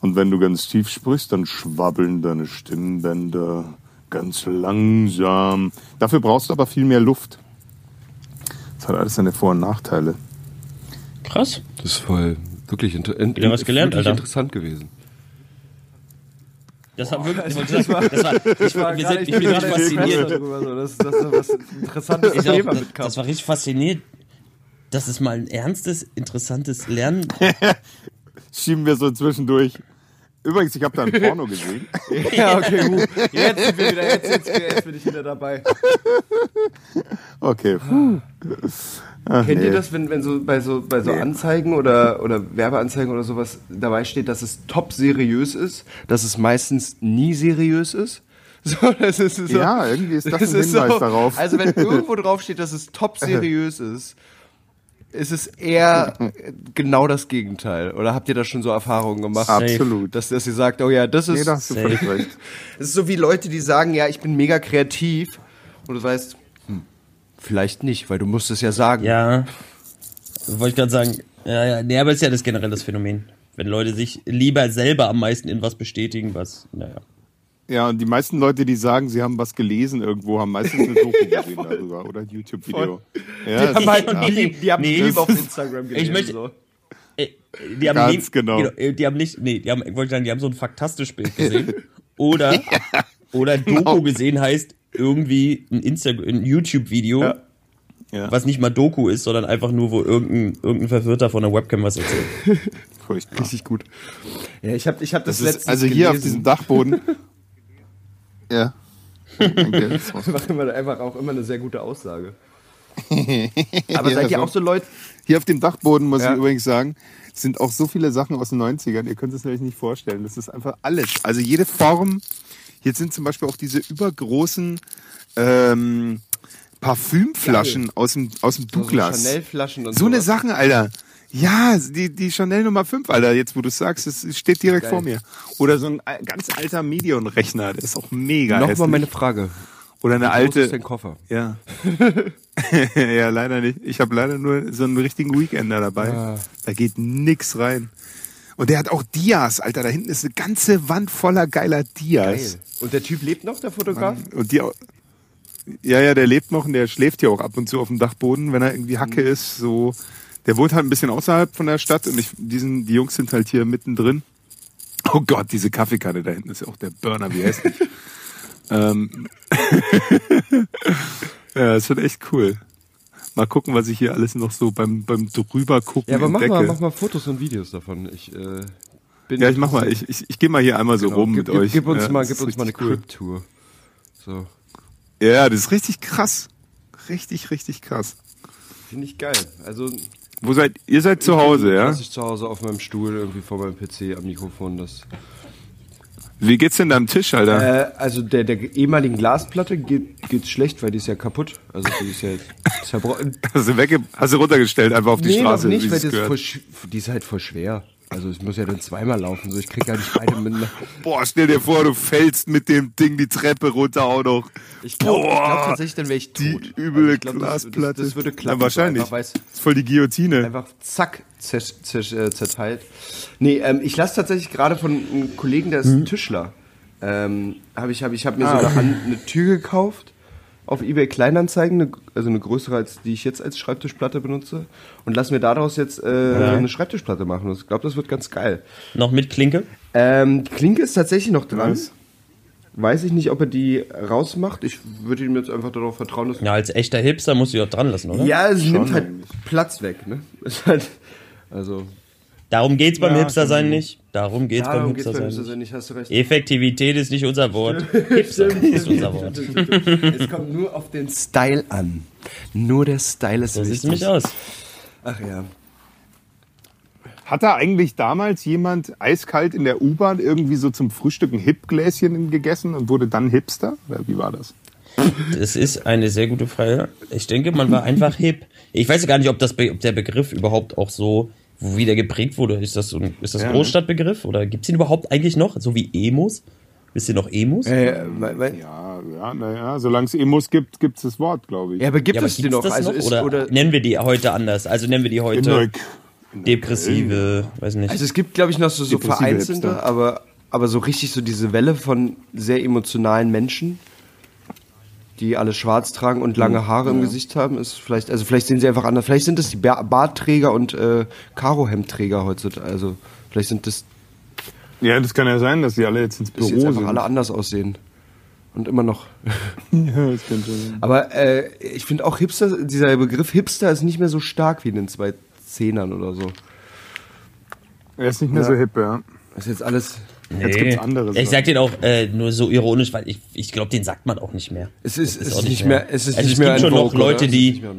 D: Und wenn du ganz tief sprichst, dann schwabbeln deine Stimmbänder ganz langsam. Dafür brauchst du aber viel mehr Luft. Das hat alles seine Vor- und Nachteile.
C: Krass.
B: Das ist voll wirklich inter in,
C: Wieder was gelernt,
B: wirklich
C: Alter.
B: interessant gewesen.
C: Das war wirklich. Das war, das war, ich, war, wir sind, ich bin richtig fasziniert.
B: dass, dass da was interessantes
C: Ich auch, das, das war richtig fasziniert, dass es mal ein ernstes, interessantes Lernen.
D: Schieben wir so zwischendurch. Übrigens, ich habe da ein Porno gesehen.
B: Ja, okay, gut. Jetzt sind wir wieder, jetzt, jetzt, jetzt bin ich wieder dabei.
D: Okay. Ach,
B: Kennt
D: nee.
B: ihr das, wenn, wenn so bei so bei so Anzeigen oder, oder Werbeanzeigen oder sowas dabei steht, dass es top seriös ist, dass es meistens nie seriös ist? So, das ist so,
D: Ja, irgendwie ist das ein
B: ist
D: Hinweis darauf.
B: Also wenn irgendwo drauf steht, dass es top seriös ist, ist es eher genau das Gegenteil. Oder habt ihr da schon so Erfahrungen gemacht?
D: Absolut.
B: Dass, dass ihr sagt, oh ja, das ist.
D: Nee, da hast du völlig recht.
B: Es ist so wie Leute, die sagen, ja, ich bin mega kreativ. Und du weißt, vielleicht nicht, weil du musst es ja sagen.
C: Ja. Wollte ich gerade sagen. Ja, ja. Nee, aber ist ja das generell das Phänomen. Wenn Leute sich lieber selber am meisten in was bestätigen, was, naja.
D: Ja, und die meisten Leute, die sagen, sie haben was gelesen irgendwo, haben meistens eine Doku gesehen darüber oder ein YouTube-Video. Ja,
B: Die haben halt
D: ja.
B: Meme, die haben
C: Nee,
B: Meme auf Instagram gelesen.
C: Ich möchte-
B: so.
C: Äh, Die haben
D: Ganz
C: nie,
D: genau.
C: äh, Die haben nicht, nee, die haben, ich wollte sagen, die haben so ein faktastisch Bild gesehen. Oder, oder Doku gesehen heißt irgendwie ein Instagram, ein YouTube-Video,
B: Ja.
D: Ja,
C: was nicht mal Doku ist, sondern einfach nur, wo irgendein, irgendein Verwirrter von der Webcam was erzählt.
D: furchtbar.
B: Richtig gut. Ja, ich habe ich hab das,
D: Das
B: letztens
D: ist, also hier auf
B: gelesen.
D: diesem Dachboden. ja.
B: Einfach, immer, einfach auch immer eine sehr gute Aussage. Aber
D: Ja,
B: seid ihr
D: so.
B: auch so Leute?
D: Hier auf dem Dachboden, muss
B: Ja.
D: ich übrigens sagen, sind auch so viele Sachen aus den 90ern. Ihr könnt es euch nicht vorstellen. Das ist einfach alles. Also jede Form. Hier sind zum Beispiel auch diese übergroßen ähm, Parfümflaschen aus dem, aus dem Douglas.
B: So Chanel-Flaschen und
D: So eine
B: sowas.
D: Sachen, Alter. Ja, die, die Chanel Nummer 5, Alter, jetzt wo du sagst, es steht direkt
B: Geil.
D: vor mir. Oder so ein ganz alter Medion-Rechner, der ist auch mega
B: Nochmal meine Frage.
D: Oder eine
B: Wie groß
D: alte.
B: ist dein Koffer?
D: Ja. ja, leider nicht. Ich habe leider nur so einen richtigen Weekender dabei.
B: Ah.
D: Da geht nix rein. Und der hat auch Dias, Alter. Da hinten ist eine ganze Wand voller geiler Dias.
B: Geil. Und der Typ lebt noch, der Fotograf?
D: Und die, ja, ja, der lebt noch und der schläft hier auch ab und zu auf dem Dachboden, wenn er irgendwie Hacke
B: Mhm.
D: ist. So, der wohnt halt ein bisschen außerhalb von der Stadt und ich, diesen, die Jungs sind halt hier mittendrin. Oh Gott, diese Kaffeekanne da hinten ist ja auch der Burner, wie hässlich. ähm, ja, das wird echt cool. Mal gucken, was ich hier alles noch so beim, beim drüber gucken
B: Ja, aber mach
D: entdecke.
B: mal, mach mal Fotos und Videos davon. Ich, äh, bin
D: ja, ich mach mal. Ich, ich, ich gehe mal hier einmal so
B: Genau.
D: rum
B: gib,
D: mit
B: gib,
D: euch.
B: Gib uns
D: Ja,
B: mal, gib uns mal eine
D: cool.
B: Crip-Tour. So.
D: Ja, das ist richtig krass. Richtig, richtig krass.
B: Finde ich geil. Also,
D: Wo seid ihr seid zu Hause, ja?
B: Ich zu Hause auf meinem Stuhl, irgendwie vor meinem PC am Mikrofon. Das.
D: Wie geht's denn deinem Tisch, Alter?
B: Äh, also der, der ehemaligen Glasplatte geht, geht's schlecht, weil die ist ja kaputt. Also die ist ja zerbrochen.
D: Hast du wegge hast du runtergestellt einfach auf die
B: nee,
D: Straße?
B: noch nicht, weil die ist, voll, die ist halt voll schwer. Also ich muss ja dann zweimal laufen, so ich krieg ja nicht beide miteinander.
D: Boah, stell dir vor, du fällst mit dem Ding die Treppe runter auch noch.
B: Ich glaube
D: Boah,
B: glaub tatsächlich, dann wäre ich tot.
D: Die üble
B: ich glaub, das-
D: Glasplatte.
B: Das, das, würde klappen.
D: Ja, wahrscheinlich.
B: Einfach, weil's-
D: Das ist voll die Guillotine.
B: einfach zack äh, zerteilt. Nee, ähm, ich lasse tatsächlich gerade von einem Kollegen, der ist ein Tischler. Ähm, habe ich, hab ich hab mir
D: Ah,
B: so eine, eine Tür gekauft auf eBay Kleinanzeigen, eine, also eine größere als die ich jetzt als Schreibtischplatte benutze und lass mir daraus jetzt äh, eine Schreibtischplatte machen. Ich glaube, das wird ganz geil.
C: Noch mit Klinke?
B: Ähm, die Klinke ist tatsächlich noch dran.
D: Was?
B: Weiß ich nicht, ob er die rausmacht. Ich würde ihm jetzt einfach darauf vertrauen, dass
C: Ja, als echter Hipster musst du die auch dran lassen, oder?
B: ja, es nimmt halt
D: eigentlich.
B: Platz weg. Ne? Ist halt, also
C: Darum geht's beim
D: Ja,
C: Hipster sein
D: schon.
C: nicht. Darum geht's
B: darum
C: beim
B: geht's
C: Hipster
B: beim
C: sein
B: Hipster
C: nicht.
B: nicht. Hast du recht.
C: Effektivität ist nicht unser Wort. Hipster ist unser Wort.
B: Es kommt nur auf den Style an. Nur der Style ist
C: So
B: wichtig.
C: nämlich aus.
B: Ach ja.
D: Hat da eigentlich damals jemand eiskalt in der U-Bahn irgendwie so zum Frühstück ein Hip-Gläschen gegessen und wurde dann Hipster? Oder wie war das?
C: Das ist eine sehr gute Frage. Ich denke, man war einfach hip. Ich weiß gar nicht, ob, das, Be- ob der Begriff überhaupt auch so wieder geprägt wurde. Ist das so ein, ist das
D: Ja.
C: Großstadtbegriff oder gibt's ihn überhaupt eigentlich noch? So wie Emos? Wisst ihr noch Emos?
B: Äh,
D: Ja, ja, naja, solange es Emos gibt, gibt es das Wort, glaube ich.
B: ja, aber gibt
C: Ja, aber
B: es die noch?
C: das
B: Also
C: noch?
B: ist,
C: oder,
B: oder,
C: nennen wir die heute anders? Also nennen wir die
D: In
C: heute
D: Neu-
C: depressive, weiß nicht.
B: also es gibt, glaube ich, noch so, so vereinzelte, aber, aber so richtig so diese Welle von sehr emotionalen Menschen, die alle schwarz tragen und lange Haare im Gesicht haben, ist vielleicht, also vielleicht sehen sie einfach anders. Vielleicht sind das die Ba- Bartträger und äh, Karohemdträger heutzutage. Also vielleicht sind das,
D: Ja, das kann ja sein, dass die alle jetzt ins
B: dass
D: Büro
B: jetzt einfach
D: sind.
B: alle anders aussehen. Und immer noch.
D: ja, das könnte sein.
B: Aber äh, ich finde auch Hipster, dieser Begriff Hipster ist nicht mehr so stark wie in den zwei Zehnern oder so.
D: Er ist nicht mehr
B: Ja.
D: so hip, ja.
B: Das ist jetzt alles.
D: Jetzt gibt's andere
C: Ich sag den auch äh, nur so ironisch, weil ich, ich glaube, den sagt man auch nicht mehr.
B: Es ist, es
C: auch
B: ist nicht mehr, es ist
C: Also
B: nicht
C: es
B: mehr
C: gibt schon noch
B: Vogue,
C: Leute,
B: oder? Es
C: die-
B: ist mehr.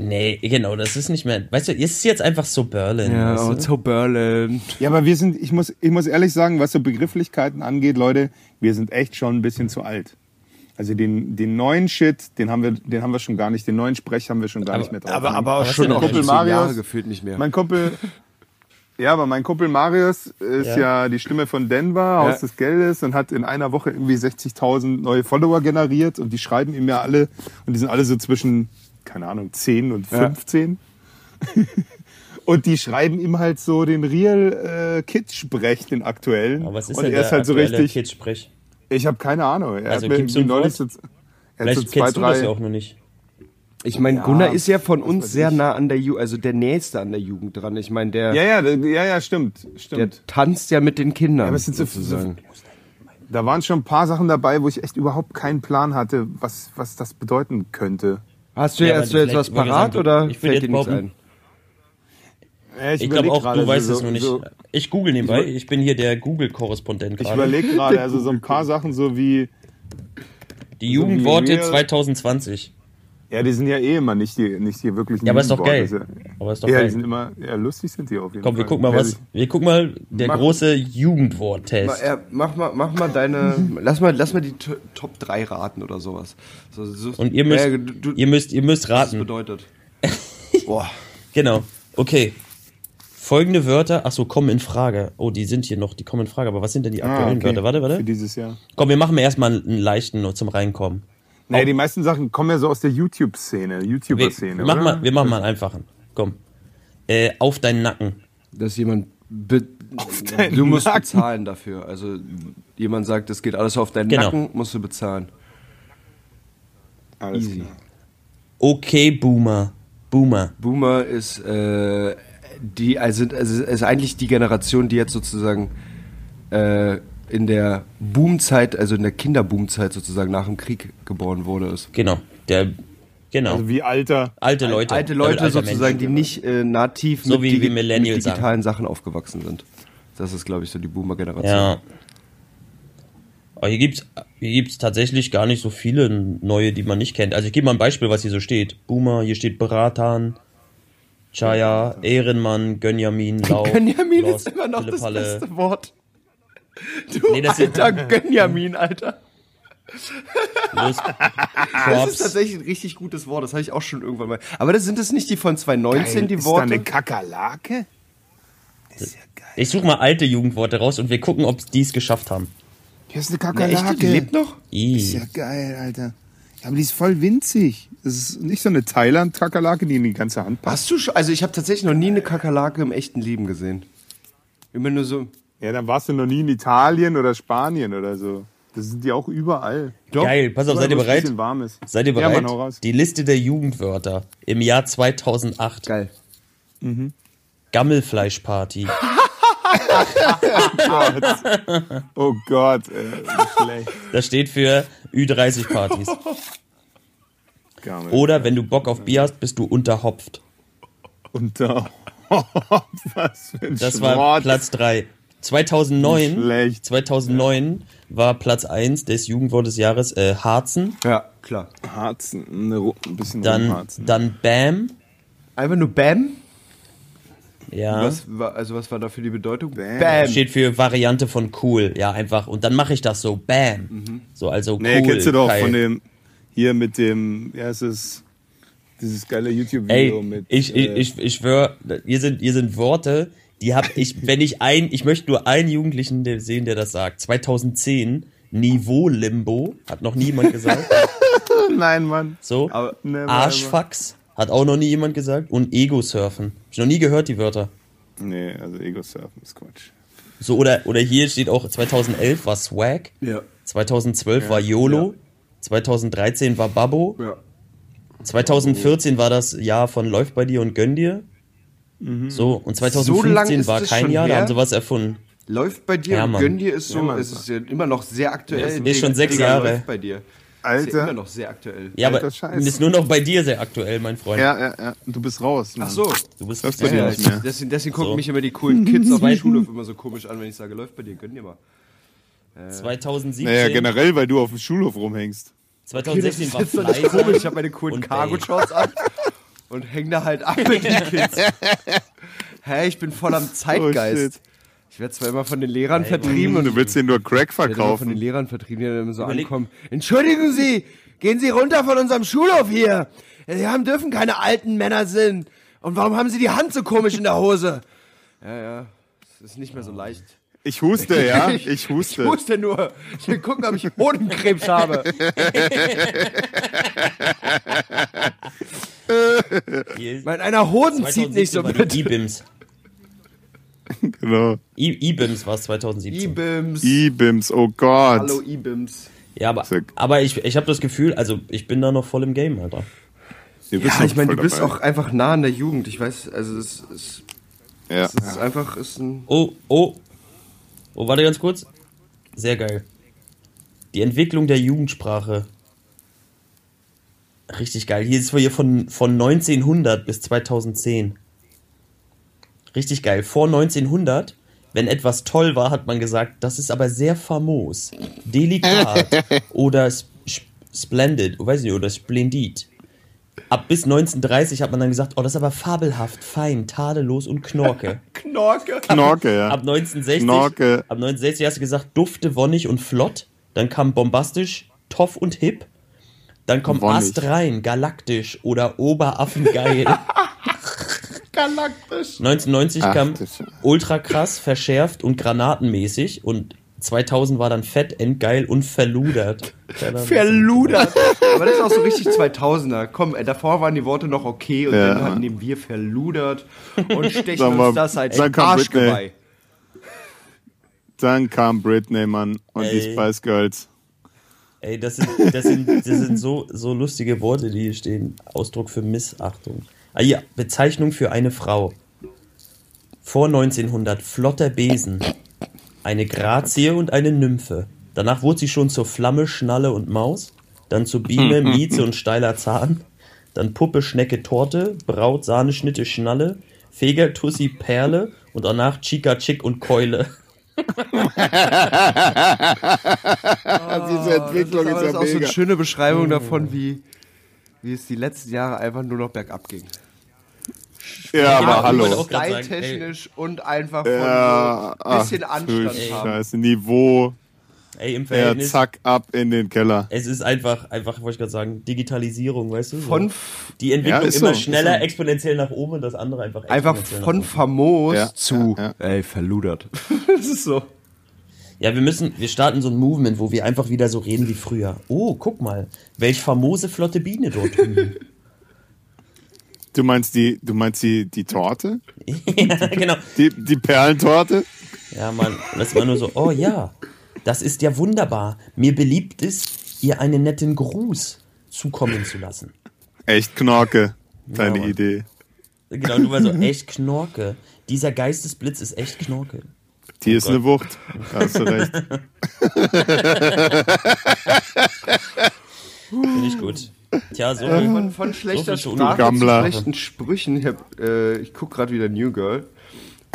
C: Nee, genau, das ist nicht mehr. Weißt du, es ist jetzt einfach so Berlin.
B: Ja,
C: weißt du?
B: so Berlin.
D: Ja, aber wir sind, ich muss, ich muss ehrlich sagen, was so Begrifflichkeiten angeht, Leute, wir sind echt schon ein bisschen zu alt. Also den, den neuen Shit, den haben wir, den haben wir schon gar nicht, den neuen Sprech haben wir schon gar
C: Aber-
D: nicht mehr drauf.
B: Aber, aber auch schon
C: noch?
D: Kumpel Marius?
B: gefühlt nicht mehr.
D: Mein Kumpel, ja, aber mein Kumpel Marius ist
C: Ja.
D: ja, die Stimme von Denver, Haus
B: Ja.
D: des Geldes und hat in einer Woche irgendwie 60.000 neue Follower generiert und die schreiben ihm ja alle und die sind alle so zwischen, keine Ahnung, 10 und
B: Ja.
D: 15. und die schreiben ihm halt so den Real äh, Kids-Sprech, den aktuellen.
C: Aber was ist
D: und
C: denn
D: er ist halt so richtig.
C: Kidsprech?
D: Ich habe keine Ahnung. Er
C: Also
D: hat mir neulich so, er
C: Vielleicht
D: zwei,
C: kennst du das
D: drei.
C: ja auch noch nicht.
B: Ich meine,
D: Ja,
B: Gunnar ist ja von uns sehr
D: ich.
B: nah an der Jugend, also der Nächste an der Jugend dran. Ich meine, der,
D: Ja, ja, ja, ja, stimmt,
B: der
D: stimmt.
B: tanzt ja mit den Kindern.
D: aber es sind so-
B: sozusagen.
D: Da waren schon ein paar Sachen dabei, wo ich echt überhaupt keinen Plan hatte, was, was das bedeuten könnte.
B: Hast du,
C: Ja,
B: hast du jetzt was
C: ich
B: parat
C: sagen,
B: oder
C: ich will
B: fällt
C: jetzt
B: dir nichts ein?
D: Ja,
C: Ich glaube auch,
D: gerade,
C: du weißt
D: so,
C: es nur nicht.
D: So,
C: ich google nebenbei. Ich bin hier der Google-Korrespondent
D: ich
C: gerade.
D: überlege gerade, also so ein paar Sachen so wie,
C: Die Jugendworte
D: Real-
C: 2020.
D: ja, die sind ja eh immer nicht die, nicht die wirklichen
C: Ja, aber ist doch geil.
D: Ist Ja,
C: Aber ist doch
D: ja, die
C: geil.
D: sind immer, ja, lustig sind die auf jeden
C: Komm,
D: Fall.
C: wir gucken mal
D: Wer
C: was. Wir gucken mal der
B: Mach-
C: große Jugendwort-Test.
B: Ja, mach mal, mach mal deine, lass mal, lass mal die Top 3 raten oder sowas. So, so,
C: Und ihr müsst,
B: Ja, du,
C: ihr müsst, ihr müsst
B: was das
C: raten.
B: bedeutet. Boah.
C: Genau. Okay. Folgende Wörter, ach so, kommen in Frage. Oh, die sind hier noch, die kommen in Frage. Aber was sind denn die
D: Ah,
C: aktuellen
D: okay.
C: Wörter? Warte,
D: Für
C: warte.
D: dieses Jahr.
C: Komm, wir machen mal erstmal einen leichten nur zum Reinkommen.
D: Nee, die meisten Sachen kommen ja so aus der YouTube-Szene,
C: Wir,
D: YouTuber-Szene,
C: wir, machen
D: oder?
C: mal, wir machen mal einen einfachen. Komm. Äh, auf deinen Nacken.
B: Dass jemand, be
D: deinen
B: du musst
D: Nacken.
B: bezahlen dafür. Also jemand sagt, es geht alles auf deinen
C: Genau.
B: Nacken, musst du bezahlen.
D: Alles
B: Easy.
D: klar.
C: Okay, Boomer. Boomer.
B: Boomer ist äh, die, also, also ist eigentlich die Generation, die jetzt sozusagen äh, in der Boomzeit, also in der Kinderboomzeit sozusagen nach dem Krieg geboren wurde. Ist.
C: Genau. Der, genau.
D: Also wie alter,
C: alte Leute.
B: Alte Leute
C: alter
B: sozusagen,
C: Menschen.
B: die nicht äh, nativ
C: So
B: mit,
C: wie- wie
B: mit digitalen Sachen aufgewachsen sind. Das ist, glaube ich, so die Boomer-Generation.
C: Ja. Aber hier gibt's, hier gibt's tatsächlich gar nicht so viele neue, die man nicht kennt. Also ich gebe mal ein Beispiel, was hier so steht. Boomer, hier steht Beratan, Chaya, Ehrenmann, Gönjamin, Lau,
B: Gönjamin
C: Los,
B: ist immer noch das
C: Pille-Palle.
B: beste Wort. Du
C: Nee, das sind-
B: alter Gönjamin, Alter.
C: Los,
B: Das ist tatsächlich ein richtig gutes Wort. Das habe ich auch schon irgendwann mal. Aber das sind das nicht die von 2019, die
D: ist da
B: Worte?
D: eine Kakerlake? Ist ja geil.
C: Ich suche mal alte Jugendworte raus und wir gucken, ob die es geschafft haben.
D: Hier ist eine
B: Na,
D: Kakerlake.
B: echt, die lebt noch?
D: Ist
C: I.
D: ja geil, Alter. Ja, aber die ist voll winzig. Das ist nicht so eine Thailand-Kakerlake, die in die ganze Hand passt.
B: Hast du schon? Also ich habe tatsächlich noch nie eine Kakerlake im echten Leben gesehen. Immer nur so.
D: Ja, dann warst du noch nie in Italien oder Spanien oder so. Das sind die auch überall.
B: Doch.
C: Geil, pass auf, seid ihr bereit?
D: warm ist.
C: Seid ihr
D: Ja,
C: bereit?
D: Mann, hau raus.
C: Die Liste der Jugendwörter im Jahr 2008.
B: Geil.
C: Gammelfleischparty.
D: Oh Gott, ey, wie schlecht.
C: Das steht für Ü30-Partys.
D: Gar nicht.
C: Oder wenn du Bock auf Bier hast, bist du unterhopft.
D: Da. Was für ein
C: Das war
D: Schrott.
C: Platz 3. 2009,
D: Schlecht.
C: 2009 war Platz 1 des Jugendwort des Jahres äh, Harzen.
B: Ja, klar.
D: Harzen. Ru- ein bisschen
C: Dann,
D: Rumharzen.
C: dann Bam.
B: Einfach nur Bam.
C: Ja.
B: Was war, also was war da für die Bedeutung?
D: Bam.
C: Steht für Variante von cool. Ja, einfach. Und dann mache ich das so, bam. So, also cool.
D: Nee, kennst du doch
C: Kai.
D: von dem, hier mit dem, ja, es ist dieses geile YouTube-Video mit.
C: ich,
D: äh,
C: ich, ich, ich schwör, hier sind, hier sind Worte, die hab ich, wenn ich ein, ich möchte nur einen Jugendlichen sehen, der das sagt. 2010, Niveau-Limbo, hat noch niemand gesagt.
D: Nein, Mann.
C: So,
B: Aber-
D: Never
C: Arschfax, hat auch noch nie jemand gesagt. Und Ego-Surfen. Hab ich noch nie gehört, die Wörter.
D: Nee, also Ego-Surfen ist Quatsch.
C: So, oder, oder hier steht auch, 2011 war Swag,
B: Ja.
C: 2012 war YOLO, 2013 war Babbo,
B: Ja.
C: 2014 war das Jahr von Läuft bei dir und gönn dir. So, und
B: So lang
C: 2015
B: ist
C: war
B: es
C: kein Jahr, da
B: her?
C: haben sie was erfunden.
B: Läuft bei dir
C: Ja,
B: und gönn dir ist so,
D: Ja, Mann.
B: ist es ja immer noch sehr aktuell.
C: Ist schon sechs
B: Digga,
C: Jahre.
B: Läuft bei dir. Ist ja
D: Alter.
B: immer noch sehr aktuell.
C: Ja, aber
D: Alter Scheiß.
C: ist nur noch bei dir sehr aktuell, mein Freund.
D: Ja, ja, ja. Du bist raus. Mann.
B: Ach so.
C: Du bist
D: Läuft bei dir
B: Ja,
D: nicht mehr.
B: deswegen, deswegen gucken
C: So.
B: mich immer die coolen Kids auf dem Schulhof immer so komisch an, wenn ich sage, läuft bei dir, gönn dir mal.
C: 2017,
D: Naja, generell, weil du auf dem Schulhof rumhängst.
C: 2016 war
B: Das ist doch nicht
C: Fleißer
B: komisch. Ich habe meine coolen
C: und
B: Cargo-Shorts an und häng da halt ab mit den Kids. Hä, ich bin voll am
D: Oh,
B: Zeitgeist.
D: shit.
B: ich werde zwar immer von den Lehrern vertrieben und
D: Du willst dir nur Crack
B: Ich werde immer von den
D: verkaufen.
B: Lehrern vertrieben, die dann immer so
C: Überleg-
B: ankommen. Entschuldigen Sie, gehen Sie runter von unserem Schulhof hier. Sie haben, dürfen keine alten Männer sind. Und warum haben Sie die Hand so komisch in der Hose? Ja, ja, es ist nicht mehr so leicht.
D: Ich huste, ja. Ich huste.
B: Ich wusste nur. Ich will gucken, ob ich Hodenkrebs habe. Mein einer Hoden zieht nicht
C: 2017
B: so mit.
C: E-Bims.
D: Genau.
C: I- E-Bims war es 2017.
B: E-Bims.
D: E-Bims, oh Gott.
B: Hallo E-Bims.
C: ja, aber,
D: Sick.
C: aber ich, ich habe das Gefühl, also ich bin da noch voll im Game, Alter.
D: Ihr
B: Ja, ich meine, du bist
D: dabei.
B: auch einfach nah an der Jugend. Ich weiß, also es ist,
D: Ja.
B: es ist einfach, ist ein
C: Oh, oh. Oh, warte ganz kurz. Sehr geil. Die Entwicklung der Jugendsprache. Richtig geil. Hier ist hier von, von 1900 bis 2010. Richtig geil. Vor 1900, wenn etwas toll war, hat man gesagt, das ist aber sehr famos, delikat oder sp sp- splendid, weiß ich nicht, oder splendid. Ab bis 1930 hat man dann gesagt, oh, das ist aber fabelhaft, fein, tadellos und knorke.
B: Knorke.
D: Knorke, ja.
C: Ab 1960,
D: Knorke.
C: ab 1960 hast du gesagt, dufte, wonnig und flott. Dann kam bombastisch, toff und hip. Dann kommt
D: Wonnig.
C: astrein, galaktisch oder oberaffengeil.
B: Galaktisch.
C: 1990
D: Ach,
C: kam ultra krass, verschärft und granatenmäßig. Und 2000 war dann fett, endgeil und verludert.
B: Verludert. Aber das ist auch so richtig 2000er. Komm, äh, davor waren die Worte noch okay und
D: Ja.
B: dann halt nehmen wir verludert und stechen
D: Sag mal,
B: uns das als
D: dann kam
B: Arschgeweih.
D: Dann kam Britney, Mann, und die
C: Ey.
D: Spice Girls.
C: Ey, das sind, das sind, das sind so, so lustige Worte, die hier stehen. Ausdruck für Missachtung. Ah ja, Bezeichnung für eine Frau. Vor 1900 flotter Besen. Eine Grazie und eine Nymphe. Danach wurde sie schon zur Flamme, Schnalle und Maus. Dann zu Biene, Mieze und steiler Zahn. Dann Puppe, Schnecke, Torte. Braut, Sahne, Schnitte, Schnalle. Feger, Tussi, Perle. Und danach Chica, Chick und Keule.
D: Diese Entwicklung
B: Das ist, aber das ist auch so eine
D: mega.
B: schöne Beschreibung davon, wie, wie es die letzten Jahre einfach nur noch bergab ging.
D: Ja, aber hallo.
B: Style-technisch und einfach von
D: Ja,
B: so ein bisschen
D: ach,
B: Anstand haben.
D: Scheiße, Niveau.
C: Ey, im
D: Ja,
C: Verhältnis.
D: zack, ab in den Keller.
C: Es ist einfach, einfach, wollte ich gerade sagen, Digitalisierung, weißt du? So.
B: Von,
C: die Entwicklung
D: Ja, ist
C: immer
D: so,
C: schneller,
D: ist so.
C: exponentiell nach oben und das andere einfach
B: einfach von famos
D: Ja,
B: zu,
D: ja,
B: ey, verludert. das ist so.
C: Ja, wir müssen, wir starten so ein Movement, wo wir einfach wieder so reden wie früher. Oh, guck mal, welch famose flotte Biene dort drüben.
D: Du meinst die, du meinst die, die Torte?
C: ja, genau.
D: Die, die Perlentorte?
C: Ja, Mann, und das war nur so, oh ja, das ist ja wunderbar. Mir beliebt ist, ihr einen netten Gruß zukommen zu lassen.
D: Echt Knorke. Deine
C: Mann.
D: Idee.
C: Genau, du war so, echt Knorke. Dieser Geistesblitz ist echt Knorke.
D: Die ist eine Wucht. Da hast du recht.
C: Finde ich gut. Tja, so.
B: Äh, von, von schlechter
C: zu
B: Sprache zu schlechten Sprüchen. Ich, hab, äh, ich guck gerade wieder New Girl.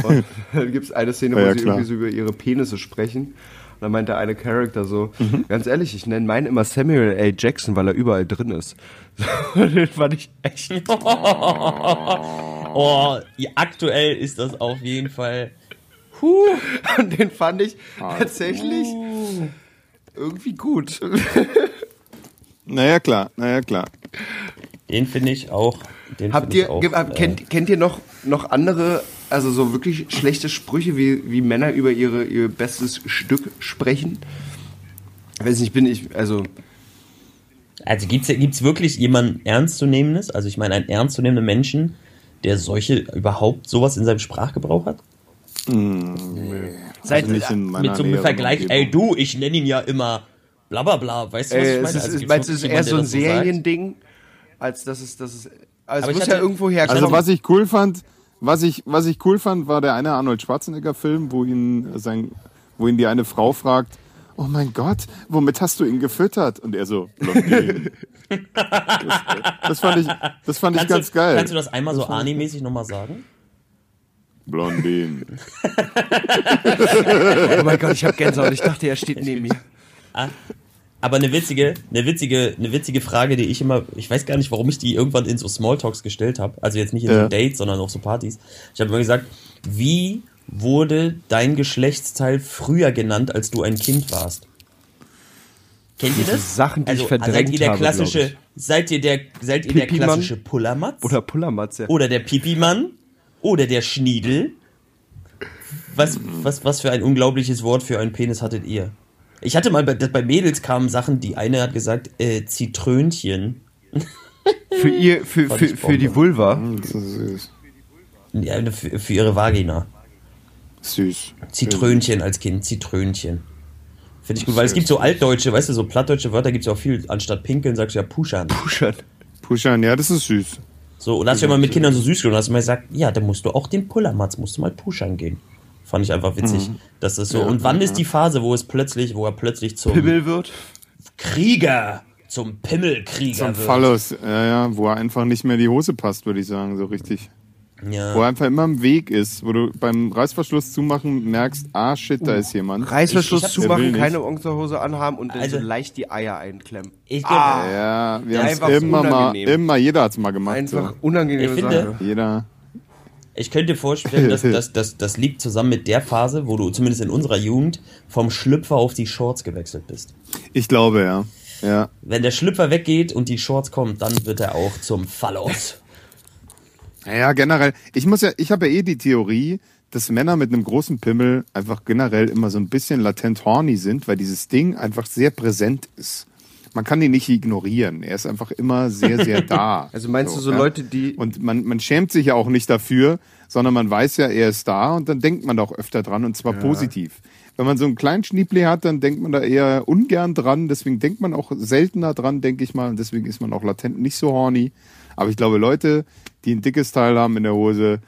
B: Und dann gibt es eine Szene, wo
D: Ja, ja,
B: sie
D: klar.
B: irgendwie so über ihre Penisse sprechen. Und dann meint der eine Charakter so,
D: Mhm.
B: ganz ehrlich, ich nenne meinen immer Samuel L. Jackson, weil er überall drin ist. Den fand ich echt.
C: Oh, ja, aktuell ist das auf jeden Fall. Huh,
B: Und den fand ich
D: Ah.
B: tatsächlich irgendwie gut.
D: Naja, klar, naja, klar.
C: den finde ich auch. Den
B: Habt ihr,
C: auch, äh,
B: kennt, kennt ihr noch, noch andere, also so wirklich schlechte Sprüche, wie, wie Männer über ihre, ihr bestes Stück sprechen? Ich weiß nicht, bin ich, also,
C: Also gibt's gibt's wirklich jemanden Ernstzunehmendes? Also ich meine, einen ernstzunehmenden Menschen, der solche überhaupt sowas in seinem Sprachgebrauch hat?
B: seit,
D: Also nicht in meiner
C: Mit so einem Vergleich,
D: Umgebung.
C: ey du, ich nenne ihn ja immer bla bla bla, weißt du, was
B: äh,
C: ich
B: es
C: meine?
B: ist,
C: Also
B: meinst du, es ist eher so ein
C: das?
B: Seriending, als dass es, dass es, also es muss ja irgendwo herkommen.
D: Also was ich cool fand, was ich, was ich cool fand, war der eine Arnold Schwarzenegger Film, wo ihn sein, wo ihn die eine Frau fragt, oh mein Gott, womit hast du ihn gefüttert? Und er so, Blondinen. das, das fand ich, das fand ich ganz
C: du,
D: geil.
C: Kannst du das einmal so Ani-mäßig nochmal sagen?
D: Blondinen.
B: oh mein Gott, ich habe Gänsehaut, ich dachte, er steht neben mir.
C: Aber eine witzige, eine witzige, eine witzige Frage, die ich immer, ich weiß gar nicht, warum ich die irgendwann in so Smalltalks gestellt habe. Also jetzt nicht in
D: Ja.
C: so Dates, sondern auf so Partys. Ich habe immer gesagt, wie wurde dein Geschlechtsteil früher genannt, als du ein Kind warst? Kennt ihr das?
B: Sachen, die ich
C: also,
B: verdrängt
C: seid ihr der
B: habe,
C: klassische,
B: ich.
C: seid ihr der, seid ihr der klassische Pullermatz?
B: Oder Pullermatz, ja.
C: oder der Pipi-Mann oder der Schniedel. Was, was, was für ein unglaubliches Wort für einen Penis hattet ihr? Ich hatte mal, bei, bei Mädels kamen Sachen, die eine hat gesagt, äh, Zitrönchen.
B: Für ihr, für, für, für die. Vulva.
D: Das ist süß.
C: Ja, für, für ihre Vagina.
D: Süß.
C: Zitrönchen als Kind, Zitrönchen. Finde ich gut, weil es gibt so altdeutsche, weißt du, so plattdeutsche Wörter gibt es ja auch viel. Anstatt pinkeln sagst du ja puschern.
B: Puschern.
D: Pushern, ja, das ist süß.
C: So, und hast du ja mal mit Kindern so süß gemacht, hast du mal gesagt, ja, da musst du auch den Pullermatz, musst du mal puschern gehen. Fand ich einfach witzig, dass das so. und wann ist die Phase, wo es plötzlich, wo er plötzlich zum
B: Pimmel wird.
C: Krieger, zum Pimmelkrieger
D: Zum
C: wird?
D: Phallus, ja, ja, wo er einfach nicht mehr die Hose passt, würde ich sagen, so richtig. Wo er
C: Ja.
D: einfach immer im Weg ist, wo du beim Reißverschluss zumachen merkst, ah shit, da ist jemand.
B: Reißverschluss
C: Ich- ich
B: zumachen, keine Unterhose anhaben und dann
C: Also-
B: so leicht die Eier einklemmen.
C: Ich,
B: Ah,
D: Ja, wir
B: Ja,
D: haben es immer mal,
B: unangenehm.
D: immer, jeder hat's mal gemacht.
B: Einfach
D: So.
B: unangenehme
C: Ich finde-
B: Sache.
D: Jeder.
C: Ich könnte vorstellen, dass das, das, das liegt zusammen mit der Phase, wo du zumindest in unserer Jugend vom Schlüpfer auf die Shorts gewechselt bist.
D: Ich glaube, ja. Ja.
C: Wenn der Schlüpfer weggeht und die Shorts kommen, dann wird er auch zum Fallos.
D: Naja, generell, ich muss ja, ich habe ja eh die Theorie, dass Männer mit einem großen Pimmel einfach generell immer so ein bisschen latent horny sind, weil dieses Ding einfach sehr präsent ist. Man kann ihn nicht ignorieren. Er ist einfach immer sehr, sehr da.
B: Also meinst du so
D: ja?
B: Leute, die-
D: Und man, man schämt sich ja auch nicht dafür, sondern man weiß ja, er ist da und dann denkt man da auch öfter dran und zwar positiv. Wenn man so einen kleinen Schniebli hat, dann denkt man da eher ungern dran, deswegen denkt man auch seltener dran, denke ich mal, und deswegen ist man auch latent nicht so horny. Aber ich glaube, Leute, die ein dickes Teil haben in der Hose,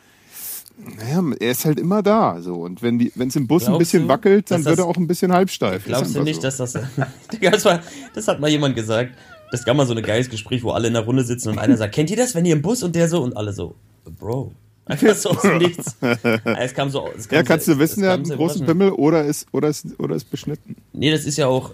D: naja, er ist halt immer da. So. Und wenn es im Bus ein
C: Glaubst
D: bisschen
C: du,
D: wackelt, dann wird er auch ein bisschen halbsteif.
C: Glaubst du nicht,
D: so.
C: dass das. Das, war, das hat mal jemand gesagt. Das gab mal so ein geiles Gespräch, wo alle in der Runde sitzen und einer sagt, kennt ihr das, wenn ihr im Bus und der so und alle so, Bro. Einfach so aus dem Nichts. Es kam so. Es kam
D: Ja, kannst
C: so,
D: du wissen, er
C: kam
D: hat einen großen. Pimmel oder ist, oder ist, oder ist beschnitten.
C: Nee, das ist ja auch.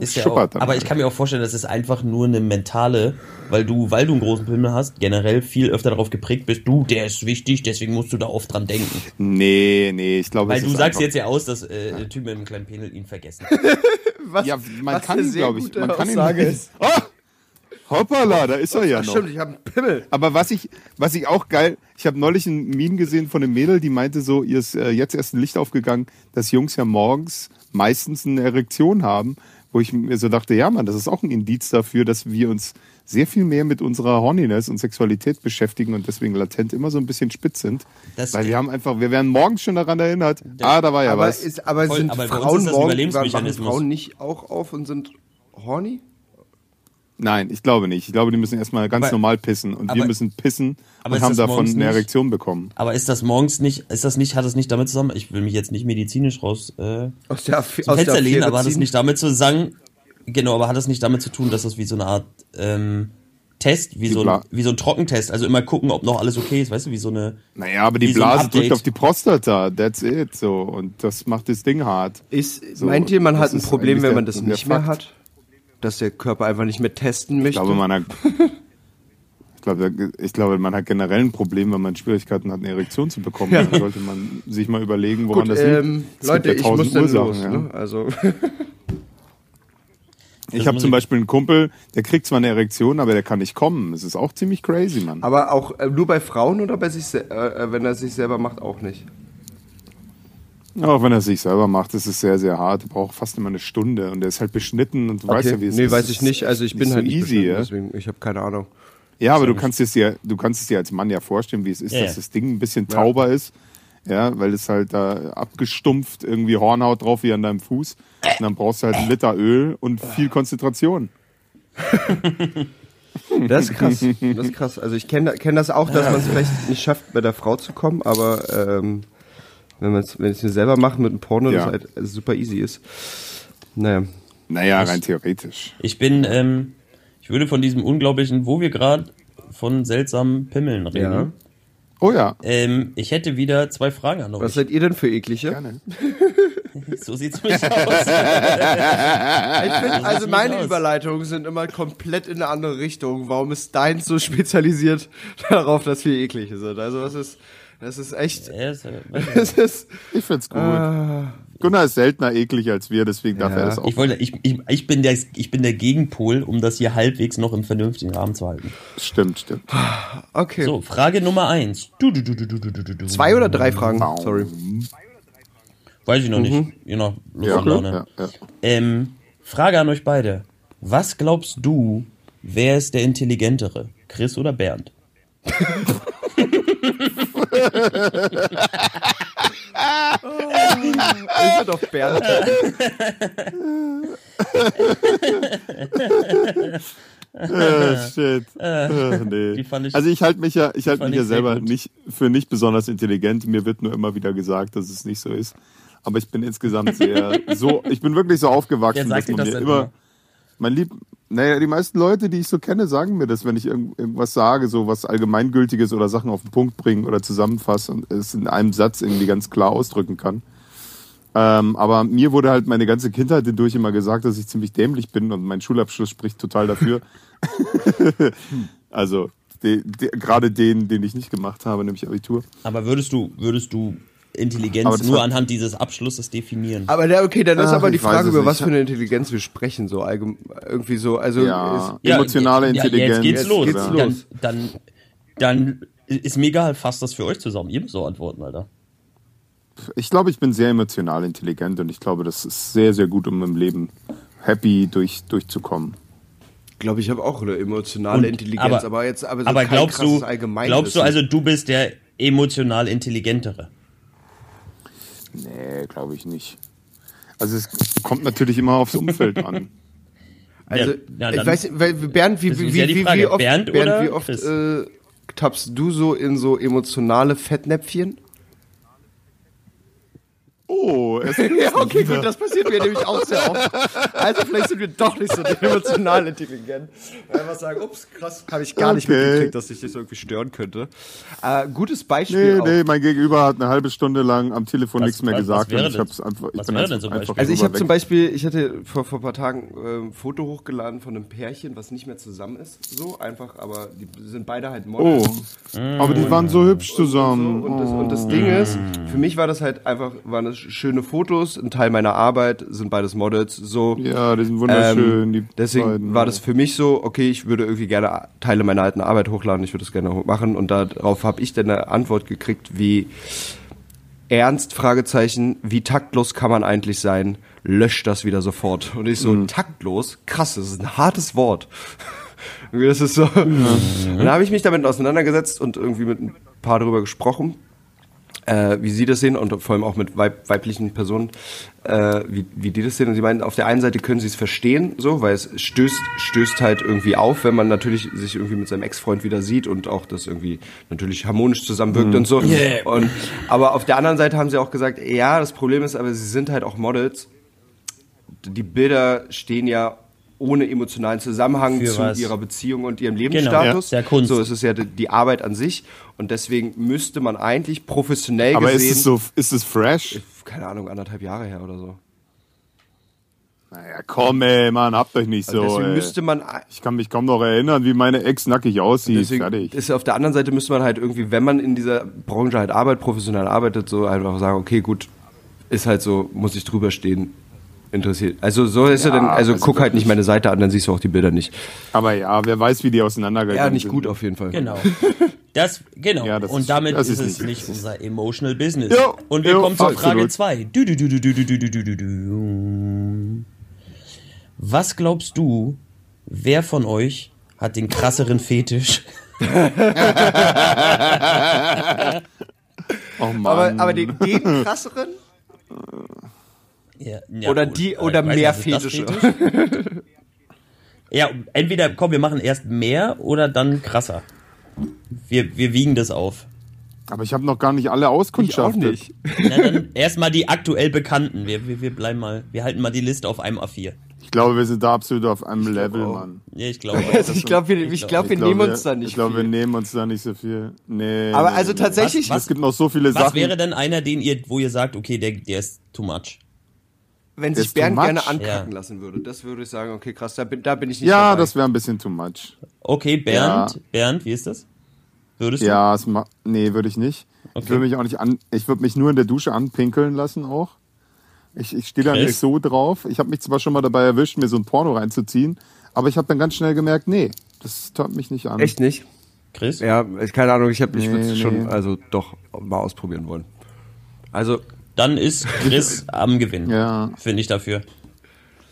C: Ist ja auch aber
D: halt.
C: ich kann mir auch vorstellen, das ist einfach nur eine mentale, weil du, weil du einen großen Pimmel hast, generell viel öfter darauf geprägt bist, du, der ist wichtig, deswegen musst du da oft dran denken.
D: Nee, nee, ich glaube,
C: Weil du sagst
D: einfach-
C: jetzt ja aus, dass äh, der Typ mit einem kleinen Penis ihn vergessen.
B: Was,
D: Ja, man
B: was
D: kann ihn, glaube ich. Man kann ihn
B: Aussage
D: nicht.
B: ist.
D: Oh! Hoppala, da ist er ja
B: Ach,
D: noch.
B: stimmt, ich habe einen Pimmel.
D: Aber was ich, was ich auch geil, ich habe neulich ein Meme gesehen von einem Mädel, die meinte so, ihr ist äh, jetzt erst ein Licht aufgegangen, dass Jungs ja morgens meistens eine Erektion haben, wo ich mir so dachte, ja Mann, das ist auch ein Indiz dafür, dass wir uns sehr viel mehr mit unserer Horniness und Sexualität beschäftigen und deswegen latent immer so ein bisschen spitz sind.
C: Das-
D: weil wir haben einfach, wir werden morgens schon daran erinnert, ah, da war ja
B: Aber,
D: was.
B: ist, aber
C: Voll,
B: sind
C: aber
B: Frauen
C: ist das ein
B: morgen. Frauen nicht auch auf und sind horny?
D: Nein, ich glaube nicht. Ich glaube, die müssen erstmal ganz
C: Aber-
D: normal pissen und wir
C: aber-
D: müssen pissen
C: aber
D: und haben davon eine
C: nicht-
D: Erektion bekommen.
C: Aber ist das morgens nicht, ist das nicht, hat das nicht damit zusammen, ich will mich jetzt nicht medizinisch raus äh,
B: Aus der, aus der
C: Fenster lehnen, aber hat das
B: ziehen?
C: nicht damit zu sagen, genau, aber hat das nicht damit zu tun, dass das wie so eine Art ähm, Test, wie
D: Die
C: so, ein,
D: Bla-
C: wie so ein Trockentest, also immer gucken, ob noch alles okay ist, weißt du, wie so eine,
D: Naja, aber die
C: so
D: Blase
C: Update.
D: drückt auf die Prostata, that's it, so. Und das macht das Ding hart.
B: Ist,
D: So,
B: meint ihr, man hat ein Problem, wenn
D: der-
B: man das
D: der
B: nicht mehr
D: Fakt.
B: hat? Dass der Körper einfach nicht mehr testen möchte?
D: Ich glaube, man hat, Ich glaube, ich glaube, man hat generell ein Problem, wenn man Schwierigkeiten hat, eine Erektion zu bekommen. Dann sollte man sich mal überlegen, woran
B: Gut,
D: das liegt.
B: ähm,
D: Es
B: Leute,
D: gibt
B: ich
D: ja
B: muss dann
D: Ursachen,
B: los.
D: ja.
B: Ne? Also,
D: Ich habe zum Beispiel einen Kumpel, der kriegt zwar eine Erektion, aber der kann nicht kommen. Das ist auch ziemlich crazy, Mann.
B: aber auch äh, nur bei Frauen oder bei sich, äh, äh, wenn er sich selber macht, auch nicht.
D: Auch wenn er es sich selber macht, ist es sehr, sehr hart. Er braucht fast immer eine Stunde und der ist halt beschnitten und du weißt ja, wie es
B: nee,
D: ist.
B: weiß
D: Es
B: ich nicht. Also ich bin
D: so
B: halt nicht
D: easy, ja.
B: deswegen ich habe keine Ahnung.
D: Ja, aber du kannst es dir, du kannst es dir als Mann ja vorstellen, wie es ist,
C: Ja,
D: dass
C: ja.
D: das Ding ein bisschen tauber ist. Ja, weil es halt da abgestumpft, irgendwie Hornhaut drauf wie an deinem Fuß. Und dann brauchst du halt einen Liter Öl und viel Konzentration.
B: Das ist krass. Das ist krass. Also ich kenne kenn das auch, dass man es vielleicht nicht schafft, bei der Frau zu kommen, aber ähm, wenn man es wenn selber mache mit einem Porno,
D: Ja.
B: das halt super easy ist. Naja.
D: Naja, rein theoretisch.
C: Ich bin, ähm, ich würde von diesem unglaublichen, wo wir gerade von seltsamen Pimmeln reden.
B: Ja.
D: Oh ja,
C: Ähm, ich hätte wieder zwei Fragen an
B: Was
C: euch.
B: seid ihr denn für eklige?
D: gerne.
C: So sieht's mich aus.
B: Ich find, also meine
C: aus.
B: Überleitungen sind immer komplett in eine andere Richtung. Warum ist deins so spezialisiert darauf, dass wir eklig sind? Also was ist, das ist echt,
C: Ja, ist, ich nicht.
B: das ist,
D: Ich find's gut. Gunnar ist seltener eklig als wir, deswegen darf
B: Ja.
D: er das auch.
C: ich wollte, ich, ich, ich bin der, ich bin der Gegenpol, um das hier halbwegs noch im vernünftigen Rahmen zu halten.
D: Stimmt, stimmt.
B: okay.
C: So, Frage Nummer eins. Du, du, du, du, du, du, du, du.
B: Zwei oder drei Fragen? Sorry.
C: Weiß ich noch nicht. Je nach Lust
D: Ja,
C: und Laune.
D: ja, ja.
C: Ähm, Frage an euch beide. Was glaubst du, wer ist der Intelligentere? Chris oder Bernd?
B: Ich bin doch Bernd.
D: Äh, shit. Äh, nee.
C: ich-
D: also ich halte mich ja, ich halte mich ja selber nicht für nicht besonders intelligent. Mir wird nur immer wieder gesagt, dass es nicht so ist. Aber ich bin insgesamt sehr so, ich bin wirklich so aufgewachsen, dass man
C: das
D: mir immer,
C: immer?
D: Mein Lieb, naja, die meisten Leute, die ich so kenne, sagen mir das, wenn ich irgend, irgendwas sage, so was Allgemeingültiges oder Sachen auf den Punkt bringen oder zusammenfasse und es in einem Satz irgendwie ganz klar ausdrücken kann. Ähm, aber mir wurde halt meine ganze Kindheit hindurch immer gesagt, dass ich ziemlich dämlich bin und mein Schulabschluss spricht total dafür. also de, de, gerade den, den ich nicht gemacht habe, nämlich Abitur.
C: Aber würdest du, würdest du Intelligenz nur
D: hat-
C: anhand dieses Abschlusses definieren?
B: Aber der, okay, dann ist
D: Ach,
B: aber die
D: ich
B: Frage, über was für eine Intelligenz wir sprechen, so allgemein, irgendwie so, also,
D: Ja,
B: ist,
D: emotionale
C: ja,
D: Intelligenz.
C: Ja, jetzt geht's los.
B: geht's
C: dann,
B: los.
C: Dann, dann ist mir egal, fasst das für euch zusammen. Ihr müsst so antworten, Alter.
D: Ich glaube, ich bin sehr emotional intelligent und ich glaube, das ist sehr, sehr gut, um im Leben happy durch, durchzukommen.
B: glaube ich, habe auch eine emotionale
C: Und-
B: Intelligenz,
C: aber-
B: aber, jetzt, aber so
C: Aber
B: kein
C: glaubst
B: krasses
C: du, glaubst du also, du bist der emotional intelligentere?
D: Nee, glaube ich nicht. Also es kommt natürlich immer aufs Umfeld an.
B: Also,
C: Ja, ja,
B: ich weiß nicht, weil, Bernd, wie, wie, wie, wie, oft,
C: Bernd oder
B: wie oft äh, tappst du so in so emotionale Fettnäpfchen?
D: Oh, es
B: Ja, okay, gut, das passiert mir nämlich auch sehr oft. Also vielleicht sind wir doch nicht so emotional intelligent. Einfach sagen, ups, krass, habe ich gar nicht
D: Okay.
B: mitgekriegt, dass dich das irgendwie stören könnte. Äh, gutes Beispiel
D: Nee,
B: auch.
D: nee, mein Gegenüber hat eine halbe Stunde lang am Telefon
C: Was-
D: nichts mehr
C: was-
D: gesagt
C: was wäre
D: und ich
C: denn-
D: hab's einfach, ich bin einfach, einfach?
B: Also ich habe zum. Beispiel, ich hatte vor, vor ein paar Tagen äh, ein Foto hochgeladen von einem Pärchen, was nicht mehr zusammen ist, so einfach, aber die sind beide halt Models.
D: Oh, aber die waren so hübsch
B: So,
D: zusammen.
B: und, das, und das Ding ist, für mich war das halt einfach, waren das schöne Fotos, ein Teil meiner Arbeit, sind beides Models, so.
D: Ja, die sind wunderschön.
B: Ähm,
D: die
B: deswegen
D: beiden.
B: war das für mich so, okay, ich würde irgendwie gerne Teile meiner alten Arbeit hochladen, ich würde das gerne machen und darauf habe ich dann eine Antwort gekriegt, wie ernst, Fragezeichen, wie taktlos kann man eigentlich sein? Löscht das wieder sofort. Und ich so,
D: Mhm.
B: taktlos? Krass, das ist ein hartes Wort. Das ist so. Und dann habe ich mich damit auseinandergesetzt und irgendwie mit ein paar darüber gesprochen, äh, wie sie das sehen und vor allem auch mit weib weiblichen Personen, äh, wie, wie die das sehen. Und sie meinen, auf der einen Seite können sie es verstehen, so, weil es stößt, stößt halt irgendwie auf, wenn man natürlich sich irgendwie mit seinem Ex-Freund wieder sieht und auch das irgendwie natürlich harmonisch zusammenwirkt und so. Und, aber auf der anderen Seite haben sie auch gesagt, ja, das Problem ist, aber sie sind halt auch Models. Die Bilder stehen ja ohne emotionalen Zusammenhang
C: Für
B: zu
C: was?
B: ihrer Beziehung und ihrem
C: Genau,
B: Lebensstatus.
C: ja, der Kunst.
B: So, es ist ja die- die Arbeit an sich und deswegen müsste man eigentlich professionell
D: Aber
B: gesehen,
D: ist es so, ist es fresh?
B: keine Ahnung, anderthalb Jahre her oder so.
D: Naja, komm, ey, Mann, habt euch nicht so.
B: Also deswegen
D: ey.
B: müsste man
D: ich kann mich kaum noch erinnern, wie meine Ex nackig aussieht.
B: Deswegen
D: Fertig.
B: ist auf der anderen Seite müsste man halt irgendwie, wenn man in dieser Branche halt arbeitet, professionell arbeitet, so einfach sagen, okay, gut, ist halt so, muss ich drüber stehen interessiert. Also so ist ja,
D: er
B: dann, also,
D: also
B: guck halt nicht meine Seite an, dann siehst du auch die Bilder nicht.
D: Aber ja, wer weiß, wie die auseinandergegangen sind.
B: Ja, nicht gut sind. auf jeden Fall.
C: Genau. Das, genau.
D: Ja, das
C: und damit ist,
D: ist,
C: es
D: nicht,
C: nicht unser emotional business.
D: Jo,
C: und wir
D: jo,
C: kommen zur Frage 2. Was glaubst du, wer von euch hat den krasseren Fetisch?
D: oh Mann.
B: Aber, aber den, den krasseren?
C: Ja, ja,
B: Oder
C: gut.
B: die- oder
C: ich weiß
B: mehr
C: nicht,
B: Fetische?
C: Fetisch? ja, entweder, komm, wir machen erst mehr oder dann krasser. Wir, wir wiegen das auf.
D: aber ich habe noch gar nicht alle auskundschaftet.
C: Na dann erstmal die aktuell Bekannten. Wir, wir, wir bleiben mal, wir halten mal die Liste auf einem A4.
D: Ich glaube, wir sind da absolut auf einem Level,
B: auch.
D: Mann.
C: Ja, ich glaube.
B: Also ich glaube, wir, ich
C: glaub-
B: glaub, wir
D: glaub,
B: nehmen uns da nicht
D: Ich glaube, wir nehmen uns da nicht so viel. Nee.
B: Aber
D: nee,
B: also tatsächlich,
C: Was-
D: Es gibt noch so viele
C: Was
D: Sachen.
C: wäre denn einer, den ihr, wo ihr sagt, okay, der, der ist too much?
B: Wenn sich Bernd gerne ankacken
C: Ja.
B: lassen würde, das würde ich sagen, okay, krass, da bin, da bin ich nicht
D: ja,
B: dabei.
D: das wäre ein bisschen too much.
C: Okay, Bernd,
D: Ja.
C: Bernd, wie ist das? Würdest du?
D: Ja, es nee, würde ich nicht. Ich
C: Okay.
D: würde mich auch nicht an. Ich würde mich nur in der Dusche anpinkeln lassen auch. Ich, ich stehe da nicht so drauf. Ich habe mich zwar schon mal dabei erwischt, mir so ein Porno reinzuziehen, aber ich habe dann ganz schnell gemerkt, nee, das tört mich nicht an.
B: Echt nicht?
C: Chris?
B: Ja, ich, keine Ahnung, ich, hab- ich würde es
D: Nee,
B: schon,
D: nee.
B: also doch, mal ausprobieren wollen. Also,
C: Dann ist Chris am Gewinn.
D: Ja.
C: Finde ich dafür.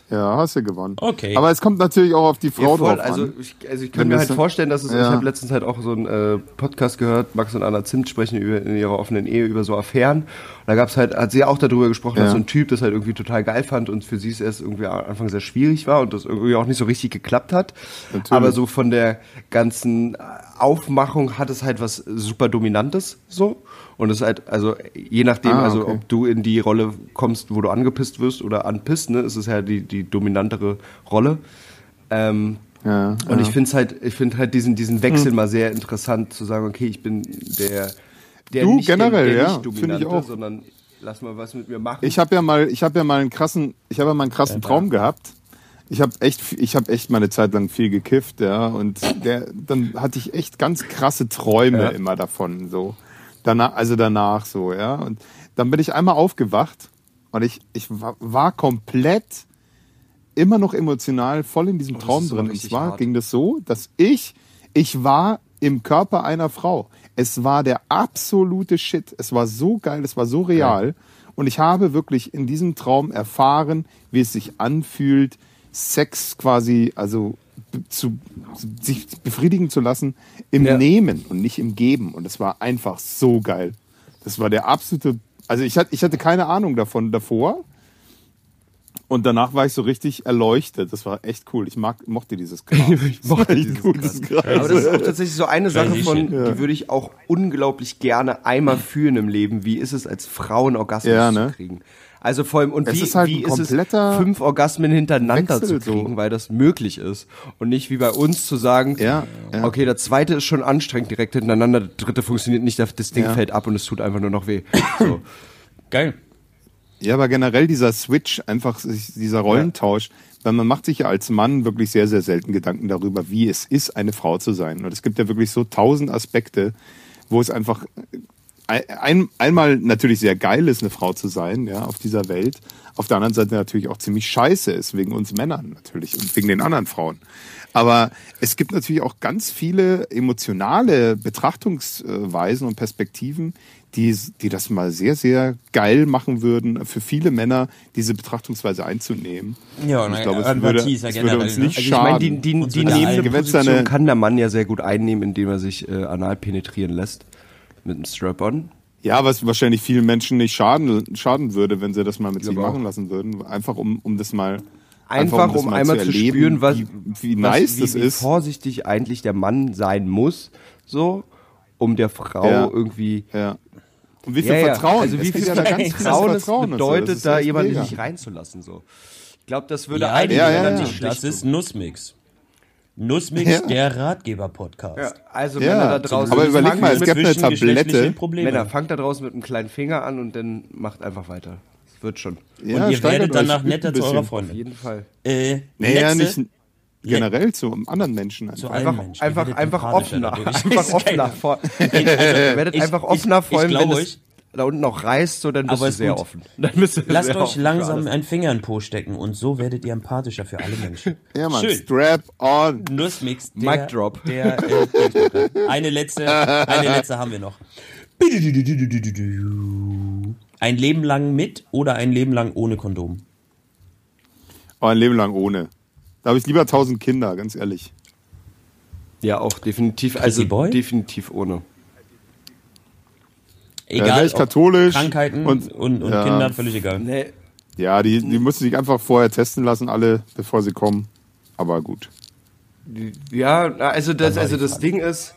D: Ja, hast du gewonnen.
C: Okay.
D: Aber es kommt natürlich auch auf die Frau
B: Ja, voll.
D: drauf
B: Also
D: an.
B: ich, also ich
D: Wenn
B: kann mir halt
D: so-
B: vorstellen, dass es, ich
D: Ja.
B: habe letztens halt auch so einen äh, Podcast gehört, Max und Anna Zimt sprechen über, in ihrer offenen Ehe über so Affären. Und da gab's halt, hat sie auch darüber gesprochen,
D: Ja.
B: dass so ein Typ das halt irgendwie total geil fand und für sie es erst irgendwie am Anfang sehr schwierig war und das irgendwie auch nicht so richtig geklappt hat.
D: Natürlich.
B: Aber so von der ganzen Aufmachung hat es halt was super Dominantes so. Und es ist halt, also je nachdem,
D: Ah,
B: also
D: okay.
B: ob du in die Rolle kommst, wo du angepisst wirst oder anpisst, ne, ist es ja die, die dominantere Rolle. Ähm,
D: Ja,
B: und
D: ja.
B: ich finde halt, ich finde halt diesen, diesen Wechsel mal sehr interessant zu sagen, okay, ich bin der, der
D: Du,
B: nicht,
D: generell,
B: der, der
D: ja,
B: nicht
D: finde ich
B: dominante,
D: auch.
B: sondern lass mal was mit mir machen.
D: Ich habe ja mal, ich habe ja mal einen krassen, ich habe ja mal einen krassen Traum gehabt. Ich habe echt, ich habe echt mal eine Zeit lang viel gekifft, ja, und der, dann hatte ich echt ganz krasse Träume
B: Ja.
D: immer davon, so danach, also danach so, ja, und dann bin ich einmal aufgewacht und ich, ich war, komplett immer noch emotional voll in diesem
B: Oh,
D: Traum drin. Und zwar
B: hart.
D: ging das so, dass ich, ich war im Körper einer Frau. Es war der absolute Shit. Es war so geil, es war so real. Und ich habe wirklich in diesem Traum erfahren, wie es sich anfühlt, Sex quasi, also zu, sich befriedigen zu lassen im
B: Ja.
D: Nehmen und nicht im Geben. Und es war einfach so geil. Das war der absolute, also ich hatte, ich hatte keine Ahnung davon davor. Und danach war ich so richtig erleuchtet. Das war echt cool. Ich mag, mochte dieses Gras. ich
B: mochte dieses
D: gutes Gras.
B: Aber das ist auch tatsächlich so eine Sache von,
C: shit.
B: die würde ich auch unglaublich gerne einmal fühlen im Leben. Wie ist es, als Frau einen Orgasmus
D: Ja, ne?
B: zu kriegen? Also vor allem, und
D: Es
B: wie,
D: ist halt
B: wie
D: ein
B: ist es, fünf Orgasmen hintereinander
D: Wechsel
B: zu kriegen,
D: so.
B: weil das möglich ist. Und nicht wie bei uns zu sagen,
D: Ja, ja.
B: okay, der zweite ist schon anstrengend direkt hintereinander, der dritte funktioniert nicht, das Ding
D: Ja.
B: fällt ab und es tut einfach nur noch weh. So.
C: Geil.
D: Ja, aber generell dieser Switch, einfach dieser Rollentausch, weil man macht sich ja als Mann wirklich sehr, sehr selten Gedanken darüber, wie es ist, eine Frau zu sein. Und es gibt ja wirklich so tausend Aspekte, wo es einfach ein, ein, einmal natürlich sehr geil ist, eine Frau zu sein, ja, auf dieser Welt. Auf der anderen Seite natürlich auch ziemlich scheiße ist, wegen uns Männern natürlich und wegen den anderen Frauen. Aber es gibt natürlich auch ganz viele emotionale Betrachtungsweisen und Perspektiven, die, die das mal sehr, sehr geil machen würden, für viele Männer diese Betrachtungsweise einzunehmen.
C: Ja,
D: Und ich glaube, es würde,
C: ja
D: es würde uns
C: ne?
D: nicht
B: Also ich meine, die,
D: schaden.
B: die,
C: Uns
B: die
C: allen-
D: Gewinnt
B: Position kann der Mann ja sehr gut einnehmen, indem er sich äh, anal penetrieren lässt. Mit einem Strap-on.
D: Ja, was wahrscheinlich vielen Menschen nicht schaden, schaden würde, wenn sie das mal mit sich machen lassen würden. Einfach um, um das mal
B: Einfach,
D: das
B: um
D: mal
B: einmal zu,
D: erleben,
B: spüren, was,
D: wie, wie
B: was,
D: nice
B: wie,
D: das
B: wie
D: ist.
B: vorsichtig eigentlich der Mann sein muss, so, um der Frau
D: Ja.
B: irgendwie.
D: Ja. Und wie viel
B: Ja, ja.
D: Vertrauen.
B: Also wie viel
D: ja da ganz
B: Vertrauen, Vertrauen
D: so.
B: Bedeutet,
D: ist
B: da jemanden
D: mega.
B: nicht reinzulassen, so. Ich glaube, das würde
C: Ja,
B: einige
D: ja,
B: Männer
D: ja,
B: nicht
D: ja.
C: das
B: schlecht
C: ist. Nussmix. Nussmix,
D: Ja.
C: der Ratgeber-Podcast.
B: Ja, also
D: Ja,
B: Männer da draußen.
D: aber überleg mal, es gäbe eine Tablette.
B: Männer, fangt da draußen mit einem kleinen Finger an und dann macht einfach weiter. wird schon.
D: Ja,
C: und ihr werdet danach netter zu eurer
D: bisschen.
B: Auf
C: Freundin.
B: jeden Fall.
C: Äh,
D: Naja, nicht generell zu anderen Menschen.
C: Zu
D: einfach.
C: allen
B: Einfach,
C: Menschen.
B: Einfach, einfach offener. Einfach offener. Vor, ihr werdet
C: Ich-
B: einfach
C: ich-
B: offener,
C: ich
B: vor allem,
C: glaub
B: wenn
C: euch-
B: es da unten noch reißt, so, dann bist
C: Aber
B: du
C: ist
B: sehr
C: gut.
B: offen. Dann bist du
C: Lasst
B: sehr
C: euch langsam einen Finger in den Po stecken und so werdet ihr empathischer für alle Menschen.
D: Ja, Mann,
C: Schön.
D: strap on.
C: Nussmix. Der,
B: Mic drop.
C: Der, äh, eine letzte, eine letzte haben wir noch. Ein Leben lang mit oder ein Leben lang ohne Kondom?
D: Oh, ein Leben lang ohne. Da habe ich lieber tausend Kinder, ganz ehrlich.
B: Ja, auch definitiv. Also
C: Boy?
B: definitiv ohne.
C: Egal, ob
D: katholisch
C: Krankheiten und,
D: und-
C: und,
D: ja.
C: Kinder, völlig egal.
B: Nee.
D: Ja, die, die müssen sich einfach vorher testen lassen, alle, bevor sie kommen. Aber gut.
B: Ja, also das, also das. Ding ist,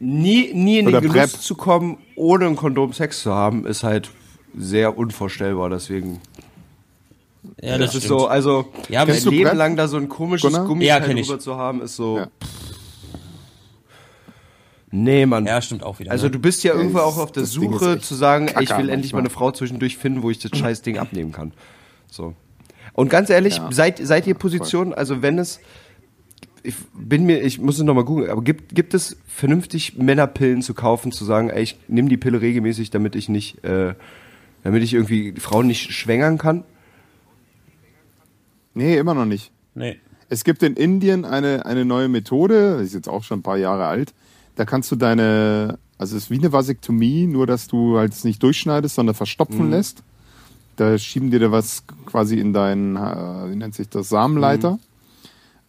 B: nie, nie in den
D: Oder
B: Genuss
D: Prep.
B: zu kommen, ohne ein Kondom Sex zu haben, ist halt sehr unvorstellbar. Deswegen,
C: Ja,
B: das,
C: das,
B: ist
C: stimmt.
B: so, also
C: Ja, aber
B: ein
D: Kennst du
B: Leben
D: Prep?
B: lang da so ein komisches? Gummiteil
C: Ja,
B: drüber zu haben, ist so.
D: Ja.
B: Nee, Mann.
C: ja, stimmt auch wieder.
B: Also
C: ne?
B: du bist ja irgendwo auch auf der
D: das
B: Suche zu sagen,
D: kacke
B: ich will endlich mal
D: manchmal.
B: eine Frau zwischendurch finden, wo ich das scheiß Ding abnehmen kann. So. Und ganz ehrlich,
D: Ja.
B: seid, seid ihr Position, also wenn es, ich bin mir, ich muss es nochmal googeln, aber gibt, gibt es vernünftig Männerpillen zu kaufen, zu sagen, ey, ich nehme die Pille regelmäßig, damit ich nicht, äh, damit ich irgendwie die Frauen nicht schwängern kann?
D: Nee, immer noch nicht.
C: nee.
D: Es gibt in Indien eine, eine neue Methode, die ist jetzt auch schon ein paar Jahre alt. Da kannst du deine, also es ist wie eine Vasektomie, nur dass du halt es nicht durchschneidest, sondern verstopfen lässt. Da schieben dir da was quasi in deinen, äh, wie nennt sich das, Samenleiter.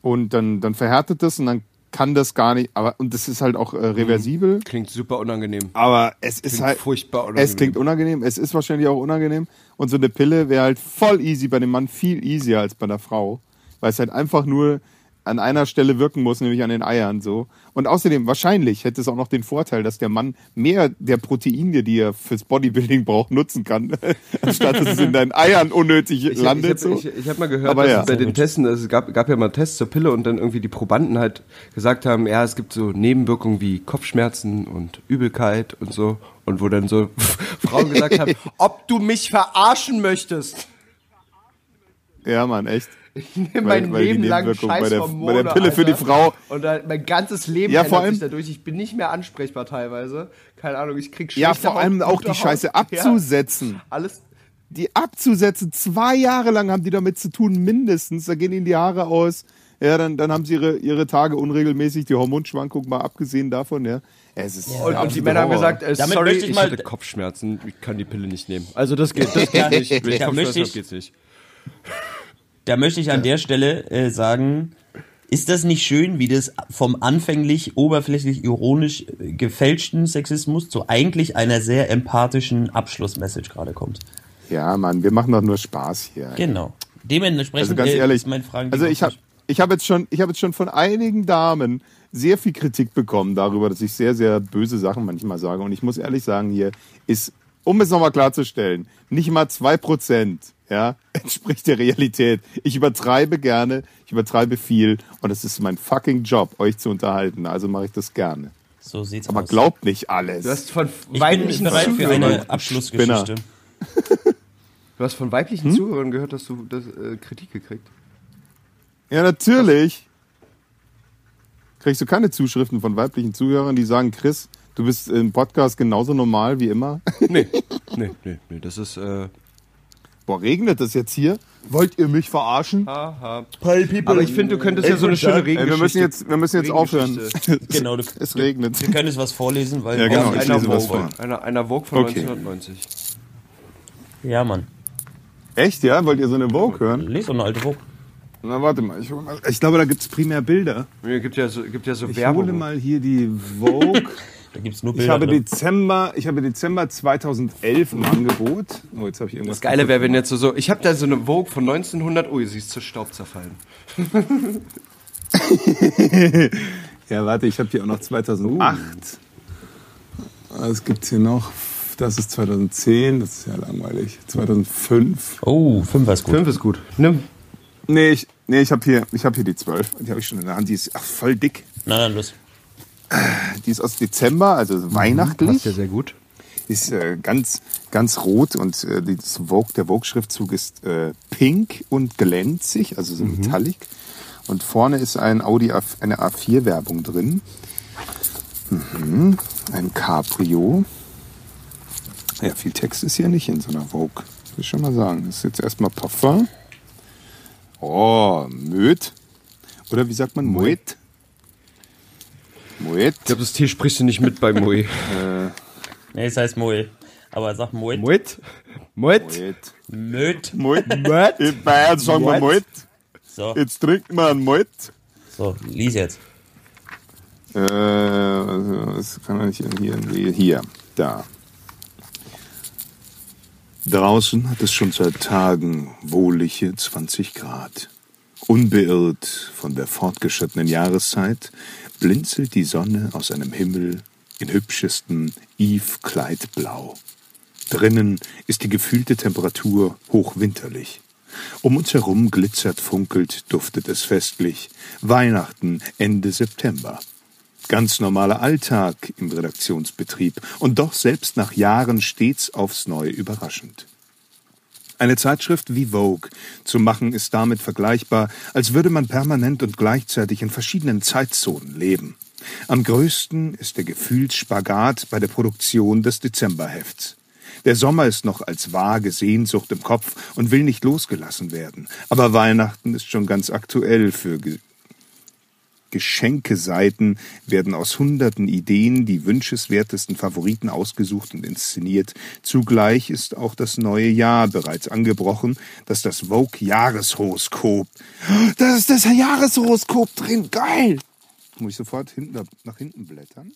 D: Und dann, dann verhärtet das und dann kann das gar nicht, aber, und das ist halt auch äh, reversibel.
B: Klingt super unangenehm.
D: Aber es ist
B: Klingt
D: halt
B: furchtbar unangenehm.
D: Es klingt unangenehm, es ist wahrscheinlich auch unangenehm. Und so eine Pille wäre halt voll easy bei dem Mann, viel easier als bei der Frau. Weil es halt einfach nur an einer Stelle wirken muss, nämlich an den Eiern so. Und außerdem, wahrscheinlich hätte es auch noch den Vorteil, dass der Mann mehr der Proteine, die er fürs Bodybuilding braucht, nutzen kann, anstatt dass es in deinen Eiern unnötig
B: Ich,
D: landet.
B: ich habe
D: so.
B: ich, ich hab mal gehört,
D: Aber
B: dass
D: ja.
B: es bei den Testen, es gab, gab ja mal Tests zur Pille und dann irgendwie die Probanden halt gesagt haben, ja, es gibt so Nebenwirkungen wie Kopfschmerzen und Übelkeit und so. Und wo dann so Frauen gesagt haben, ob du mich verarschen möchtest.
D: Ja, Mann, echt.
B: Ich nehme mein
D: weil
B: Leben lang scheiß
D: bei der-
B: Hormone,
D: bei der Pille für die
B: Alter.
D: Frau.
B: Und dann mein ganzes Leben
D: Ja, vor allem-
B: sich dadurch. Ich bin nicht mehr ansprechbar teilweise. Keine Ahnung, ich krieg
D: Ja, vor allem auch die Scheiße
B: Haut. Ja,
D: abzusetzen.
B: alles.
D: die abzusetzen. Zwei Jahre lang haben die damit zu tun, mindestens. Da gehen ihnen die Haare aus. Ja, dann, dann haben sie ihre, ihre Tage unregelmäßig, die Hormonschwankung mal abgesehen davon, ja. Es ist
B: Und, und die Männer haben gesagt, äh,
C: Damit
B: sorry,
C: ich
B: ich,
C: mal-
B: hatte Kopfschmerzen, ich kann die Pille nicht nehmen. Also das geht, das
C: Ja,
B: geht nicht. Wenn ich Kopfschmerzen geht's nicht.
C: Da möchte ich an der Stelle äh, sagen, ist das nicht schön, wie das vom anfänglich oberflächlich ironisch äh, gefälschten Sexismus zu eigentlich einer sehr empathischen Abschlussmessage gerade kommt?
D: Ja, Mann, wir machen doch nur Spaß hier.
C: Genau. Dementsprechend
D: Also ganz
C: äh,
D: ehrlich,
C: ist mein Fragen.
D: also ich habe ich hab jetzt schon, ich habe jetzt schon von einigen Damen sehr viel Kritik bekommen darüber, dass ich sehr, sehr böse Sachen manchmal sage. Und ich muss ehrlich sagen, hier ist, um es nochmal klarzustellen, nicht mal zwei Prozent, ja, entspricht der Realität. Ich übertreibe gerne, ich übertreibe viel und es ist mein fucking Job, euch zu unterhalten. Also mache ich das gerne.
C: so sieht's
D: Aber
C: aus.
D: glaubt nicht alles.
B: Du hast von
C: ich bin
B: weiblichen
C: bereit für
B: Zuhörern,
C: eine Abschlussgeschichte.
B: du hast von weiblichen Zuhörern gehört, dass du das, äh, Kritik gekriegt.
D: Ja, natürlich. Kriegst du keine Zuschriften von weiblichen Zuhörern, die sagen, Chris, du bist im Podcast genauso normal wie immer?
B: Nee, nee, nee, nee, das ist äh,
D: Boah, regnet das jetzt hier? Wollt ihr mich verarschen?
B: haha. Aber ich finde, du könntest ja so eine schöne
D: Ey, wir
B: Regengeschichte.
D: müssen jetzt, wir müssen jetzt aufhören.
B: Regengeschichte.
C: Genau, du,
D: Es regnet.
C: wir können jetzt was vorlesen, weil
D: Ja, genau. Ich
B: einer Vogue,
D: vor.
B: einer, einer Vogue von
D: Okay.
B: 1990.
C: Ja, Mann.
D: Echt, ja? Wollt ihr so eine Vogue hören?
C: Les doch eine alte Vogue.
D: Na, warte mal. Ich, ich glaube, da gibt's primär Bilder.
B: Es gibt ja so, gibt ja so
D: Ich
B: Werbung.
D: hole mal hier die Vogue.
C: Da gibt's nur
D: Ich
C: Bilder
D: habe,
C: drin.
D: Dezember, ich habe Dezember 2011 im Angebot. Oh, jetzt habe ich irgendwas.
B: Das Geile wäre, wenn jetzt so, so ich habe da so eine Vogue von 1900, oh, sie ist zu Staub zerfallen.
D: Ja, warte, ich habe hier auch noch 2008. Was gibt's hier noch? Das ist 2010, das ist ja langweilig. 2005.
C: Oh, Fünfer ist gut.
B: Fünf ist gut. Nimm.
D: Nee, ich, nee, ich habe hier, ich hab hier die 12. Die habe ich schon in der Hand. Die ist ach, voll dick.
C: Na dann los.
D: Die ist aus Dezember, also weihnachtlich.
B: Passt ja sehr gut.
D: ist äh, ganz, ganz rot und äh, das Vogue, der Vogue-Schriftzug ist äh, pink und glänzig, also so metallic. Und vorne ist ein Audi A, eine A4-Werbung drin. Mhm. Ein Cabrio. Ja, viel Text ist hier nicht in so einer Vogue. Will ich schon mal sagen. Das ist jetzt erstmal Parfum. Oh, Möd. Oder wie sagt man? Moet? Moet.
B: Ich glaube, das T sprichst du nicht mit bei Moe.
C: Nee, es heißt Moe. Aber sag Moe.
B: Moet? Moet?
D: Moet.
C: Möd.
D: Moet.
B: Moet?
D: In Bayern sagen wir
B: Moet.
D: Moet.
C: So,
D: Jetzt trinken wir einen Moet.
C: so, lies jetzt.
D: Äh, also, was kann man nicht hier, hier, da. Draußen hat es schon seit Tagen wohlige 20 Grad. Unbeirrt von der fortgeschrittenen Jahreszeit blinzelt die Sonne aus einem Himmel in hübschestem Eve-Kleidblau. Drinnen ist die gefühlte Temperatur hochwinterlich. Um uns herum glitzert, funkelt, duftet es festlich. Weihnachten Ende September. Ganz normaler Alltag im Redaktionsbetrieb und doch selbst nach Jahren stets aufs Neue überraschend. Eine Zeitschrift wie Vogue zu machen ist damit vergleichbar, als würde man permanent und gleichzeitig in verschiedenen Zeitzonen leben. Am größten ist der Gefühlsspagat bei der Produktion des Dezemberhefts. Der Sommer ist noch als vage Sehnsucht im Kopf und will nicht losgelassen werden. Aber Weihnachten ist schon ganz aktuell für Geschenkeseiten werden aus hunderten Ideen die wünschenswertesten Favoriten ausgesucht und inszeniert. Zugleich ist auch das neue Jahr bereits angebrochen, das das Vogue-Jahreshoroskop. Da ist das Jahreshoroskop drin, geil! Muss ich sofort hinten, nach hinten blättern?